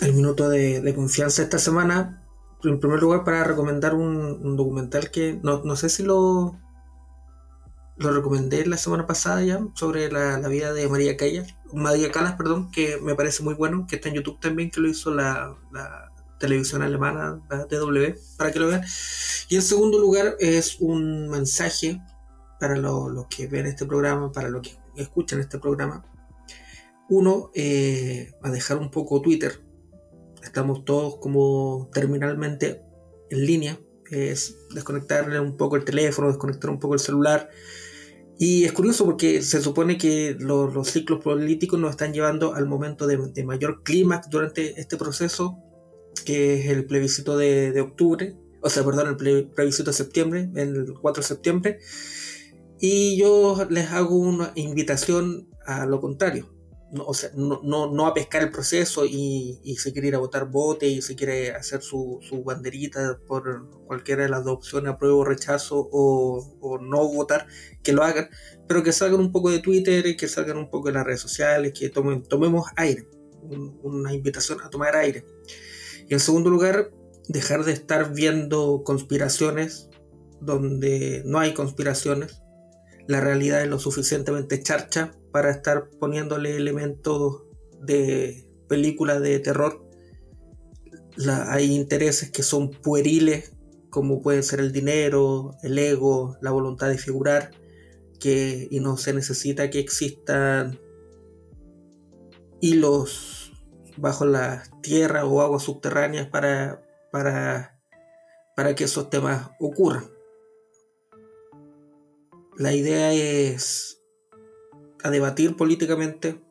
el minuto de, confianza esta semana, en primer lugar, para recomendar un, un documental que no, no sé si lo, lo recomendé la semana pasada ya, sobre la, la vida de María Callas, María Calas, perdón, que me parece muy bueno, que está en YouTube también, que lo hizo la, la televisión alemana, la DW, para que lo vean. Y en segundo lugar, es un mensaje para lo- los que ven este programa, para los que escuchan este programa, uno, eh, a dejar un poco Twitter. Estamos todos como terminalmente en línea. Es desconectarle un poco el teléfono, desconectar un poco el celular. Y es curioso porque se supone que lo- los ciclos políticos nos están llevando al momento de, mayor clímax durante este proceso, que es el plebiscito de octubre, o sea, perdón, el ple- plebiscito de septiembre, el 4 de septiembre. Y yo les hago una invitación a lo contrario no, o sea, no, no, no a pescar el proceso y, y si quiere ir a votar vote y si quiere hacer su, su banderita por cualquiera de las dos opciones, apruebo, rechazo o, o no votar, que lo hagan, pero que salgan un poco de Twitter, que salgan un poco de las redes sociales, que tomen, tomemos aire, un- una invitación a tomar aire. Y en segundo lugar, dejar de estar viendo conspiraciones donde no hay conspiraciones, la realidad es lo suficientemente charcha para estar poniéndole elementos de película de terror. Hay intereses que son pueriles, como pueden ser el dinero, el ego, la voluntad de figurar, que, y no se necesita que existan hilos bajo la tierra o aguas subterráneas para, para, para que esos temas ocurran. La idea es a debatir políticamente,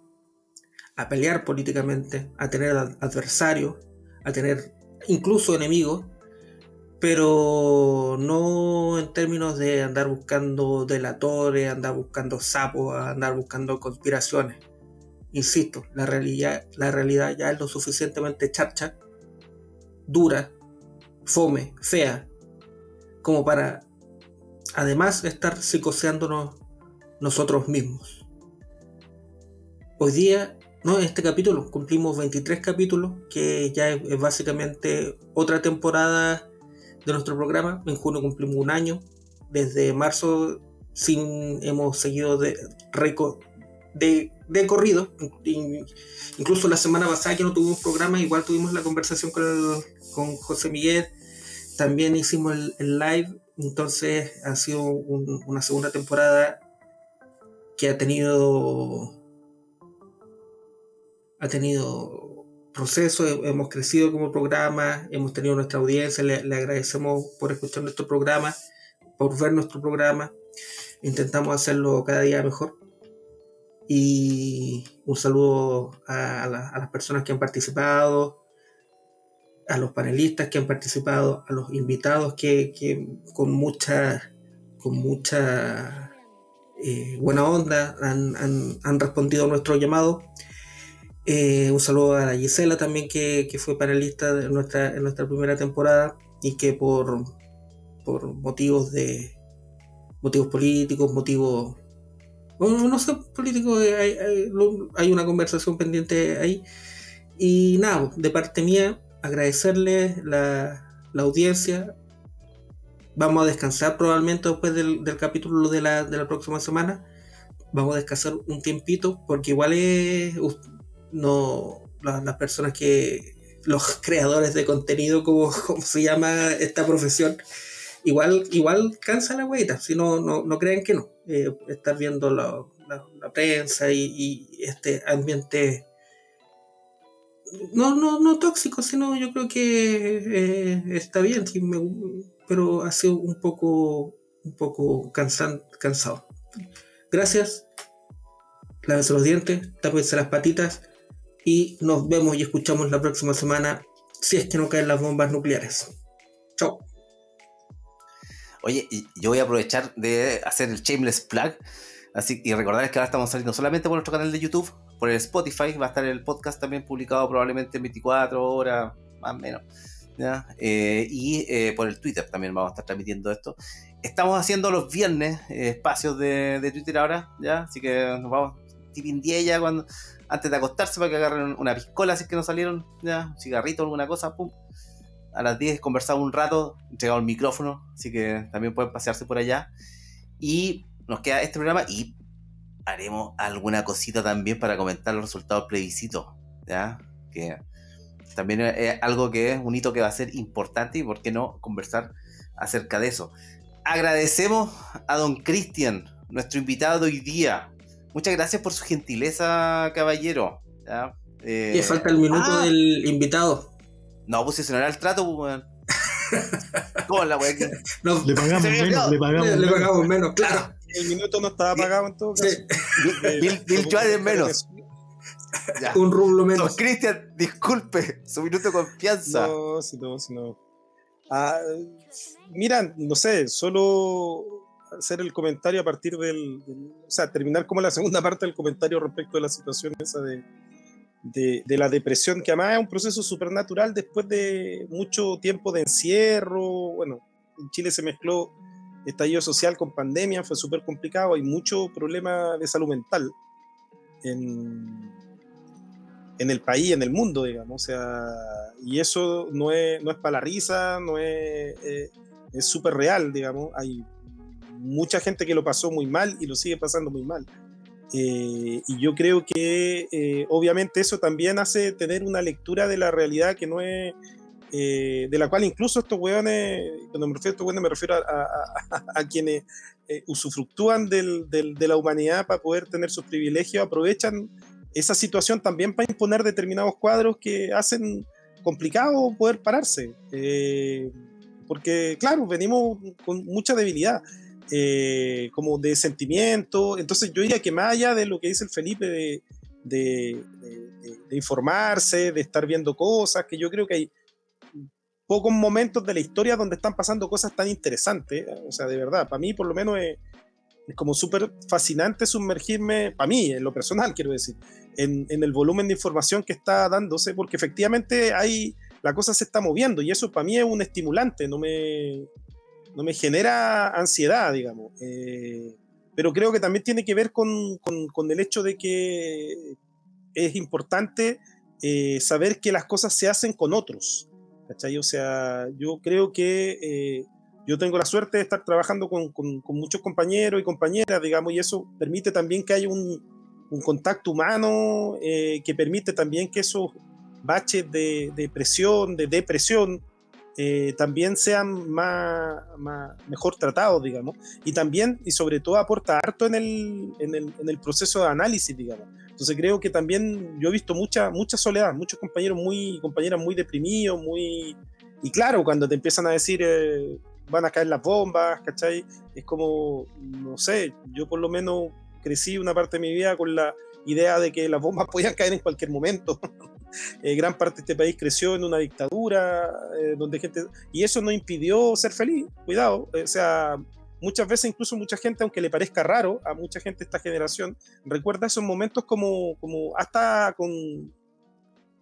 a pelear políticamente, a tener ad- adversarios, a tener incluso enemigos, pero no en términos de andar buscando delatores, andar buscando sapos, andar buscando conspiraciones. Insisto, la realidad, la realidad ya es lo suficientemente charcha, dura, fome, fea, como para además de estar psicoseándonos nosotros mismos. Hoy día, no, en este capítulo, cumplimos 23 capítulos, que ya es, básicamente otra temporada de nuestro programa. En junio cumplimos un año. Desde marzo sin, hemos seguido de, de, de corrido. Incluso la semana pasada que no tuvimos programa, igual tuvimos la conversación con, con José Miguel. También hicimos el, live. Entonces ha sido una segunda temporada que ha tenido ha tenido proceso, hemos crecido como programa, hemos tenido nuestra audiencia, le, agradecemos por escuchar nuestro programa, por ver nuestro programa, intentamos hacerlo cada día mejor. Y un saludo a, las personas que han participado, a los panelistas que han participado, a los invitados que, con mucha, con mucha eh, buena onda han, han, respondido a nuestro llamado. Eh, un saludo a Gisela también que, fue panelista de nuestra, en nuestra primera temporada y que por, por motivos de motivos políticos, motivos no sé, políticos, hay, hay, una conversación pendiente ahí. Y nada, de parte mía, agradecerle la, la audiencia. Vamos a descansar probablemente después del, capítulo de la, de la, próxima semana. Vamos a descansar un tiempito porque igual es, no las personas que los creadores de contenido como, se llama esta profesión igual igual cansa la hueita si no no, crean que no eh, estar viendo la, prensa y, este ambiente no no no tóxico sino yo creo que eh, está bien pero ha sido un poco un poco cansan, cansado gracias lávense los dientes tápense las patitas y nos vemos y escuchamos la próxima semana si es que no caen las bombas nucleares. Chao. Oye, yo voy a aprovechar de hacer el shameless plug. Así, y recordarles que ahora estamos saliendo solamente por nuestro canal de YouTube, por el Spotify, va a estar el podcast también publicado probablemente en 24 horas, más o menos. Eh, y eh, por el Twitter también vamos a estar transmitiendo esto. Estamos haciendo los viernes eh, espacios de, Twitter ahora, ¿ya? Así que nos vamos tipin ya cuando antes de acostarse para que agarren una piscola si es que no salieron, ya, un cigarrito, alguna cosa, pum. A las 10 conversamos un rato, entregamos el micrófono, así que también pueden pasearse por allá. Y nos queda este programa y haremos alguna cosita también para comentar los resultados del plebiscito, ¿ya? Que también es algo que es un hito que va a ser importante y por qué no conversar acerca de eso. Agradecemos a don Cristian, nuestro invitado de hoy día, Muchas gracias por su gentileza, caballero. ¿ya? Eh, falta el minuto ah. del invitado. No, pues si no era el trato, pues, weón. ¿Cómo la weá? No, le pagamos menos, le pagamos, le, le pagamos menos, claro. El minuto no estaba pagado en todo caso. Sí. Bill, Bill es menos. Ya. Un rublo menos. Cristian, disculpe, su minuto de confianza. No, si no, si no. Ah, mira, no sé, solo hacer el comentario a partir del, O sea, terminar como la segunda parte del comentario respecto de la situación esa de, de, la depresión, que además es un proceso supernatural después de mucho tiempo de encierro. Bueno, en Chile se mezcló estallido social con pandemia, fue súper complicado, hay mucho problema de salud mental en, en el país, en el mundo, digamos. O sea, y eso no es, no es para la risa, no es... Eh, es súper real, digamos. Hay mucha gente que lo pasó muy mal y lo sigue pasando muy mal. Eh, y yo creo que eh, obviamente eso también hace tener una lectura de la realidad que no es, eh, de la cual incluso estos hueones, cuando me refiero a estos hueones me refiero a, quienes usufructúan del, del, de la humanidad para poder tener sus privilegios, aprovechan esa situación también para imponer determinados cuadros que hacen complicado poder pararse. porque claro, venimos con mucha debilidad. Eh, como de sentimiento. Entonces yo diría que más allá de lo que dice el Felipe de, de, informarse, de estar viendo cosas, que yo creo que hay pocos momentos de la historia donde están pasando cosas tan interesantes. O sea, de verdad, para mí por lo menos es, como súper fascinante sumergirme, para mí, en lo personal quiero decir, en, en, el volumen de información que está dándose, porque efectivamente hay, la cosa se está moviendo y eso para mí es un estimulante, no me, no me genera ansiedad, digamos. Eh, pero creo que también tiene que ver con, con, el hecho de que es importante eh, saber que las cosas se hacen con otros. ¿Cachai? O sea, yo creo que eh, yo tengo la suerte de estar trabajando con, muchos compañeros y compañeras, digamos, y eso permite también que haya un, contacto humano, que permite también que esos baches de, de presión, de depresión, eh, también sean más, mejor tratados, digamos, y también y sobre todo aporta harto en el, en el, en el proceso de análisis, digamos. Entonces creo que también yo he visto mucha, mucha soledad, muchos compañeros muy, compañeras muy deprimidos, muy... Y claro, cuando te empiezan a decir eh, van a caer las bombas, ¿cachai? Es como, no sé, yo por lo menos crecí una parte de mi vida con la idea de que las bombas podían caer en cualquier momento. Eh, gran parte de este país creció en una dictadura, eh, donde gente... Y eso no impidió ser feliz, cuidado. o sea, muchas veces incluso mucha gente, aunque le parezca raro a mucha gente de esta generación, recuerda esos momentos como, como hasta con,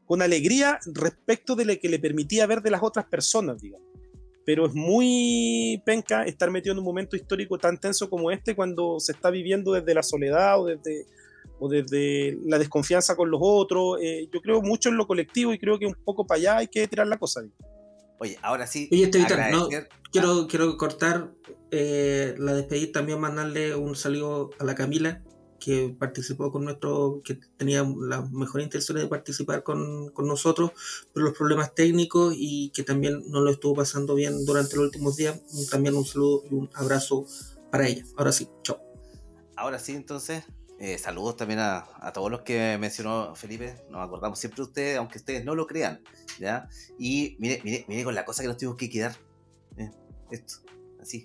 con alegría respecto de lo que le permitía ver de las otras personas, digamos. Pero es muy penca estar metido en un momento histórico tan tenso como este cuando se está viviendo desde la soledad o desde, o desde la desconfianza con los otros. Eh, yo creo mucho en lo colectivo y creo que un poco para allá hay que tirar la cosa. Oye, ahora sí. Oye, este, no, quiero, ah. quiero cortar eh, la despedida, también mandarle un saludo a la Camila, que participó con nuestro, que tenía las mejores intenciones de participar con, con, nosotros, por los problemas técnicos y que también no lo estuvo pasando bien durante los últimos días. También un saludo y un abrazo para ella. Ahora sí, chao. Ahora sí, entonces, eh, saludos también a, todos los que mencionó Felipe. Nos acordamos siempre de ustedes, aunque ustedes no lo crean. ¿ya? Y mire, mire, mire con la cosa que nos tuvimos que quedar. ¿eh? esto, así.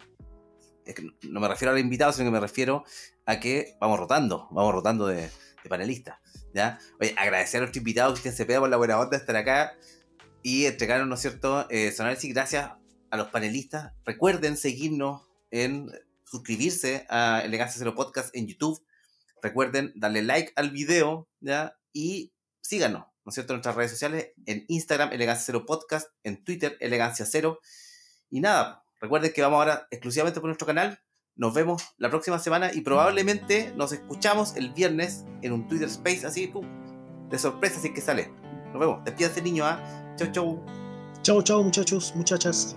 No me refiero a los invitados, sino que me refiero a que vamos rotando, vamos rotando de, panelistas. ¿ya? Oye, agradecer a nuestro invitado Cristian Cepeda por la buena onda de estar acá y entregarnos, ¿no es cierto?, eh, y Gracias a los panelistas. Recuerden seguirnos en suscribirse a Elegancia Cero Podcast en YouTube Recuerden darle like al video, ¿ya? Y síganos, ¿no es cierto? En nuestras redes sociales, en Instagram, Elegancia Cero Podcast, en Twitter, Elegancia Cero. Y nada, recuerden que vamos ahora exclusivamente por nuestro canal. Nos vemos la próxima semana y probablemente nos escuchamos el viernes en un Twitter Space así, pum, de sorpresa, así que sale. Nos vemos. Despídense, niño, ¿ah? Chau, chau. Chau, chau, muchachos, muchachas.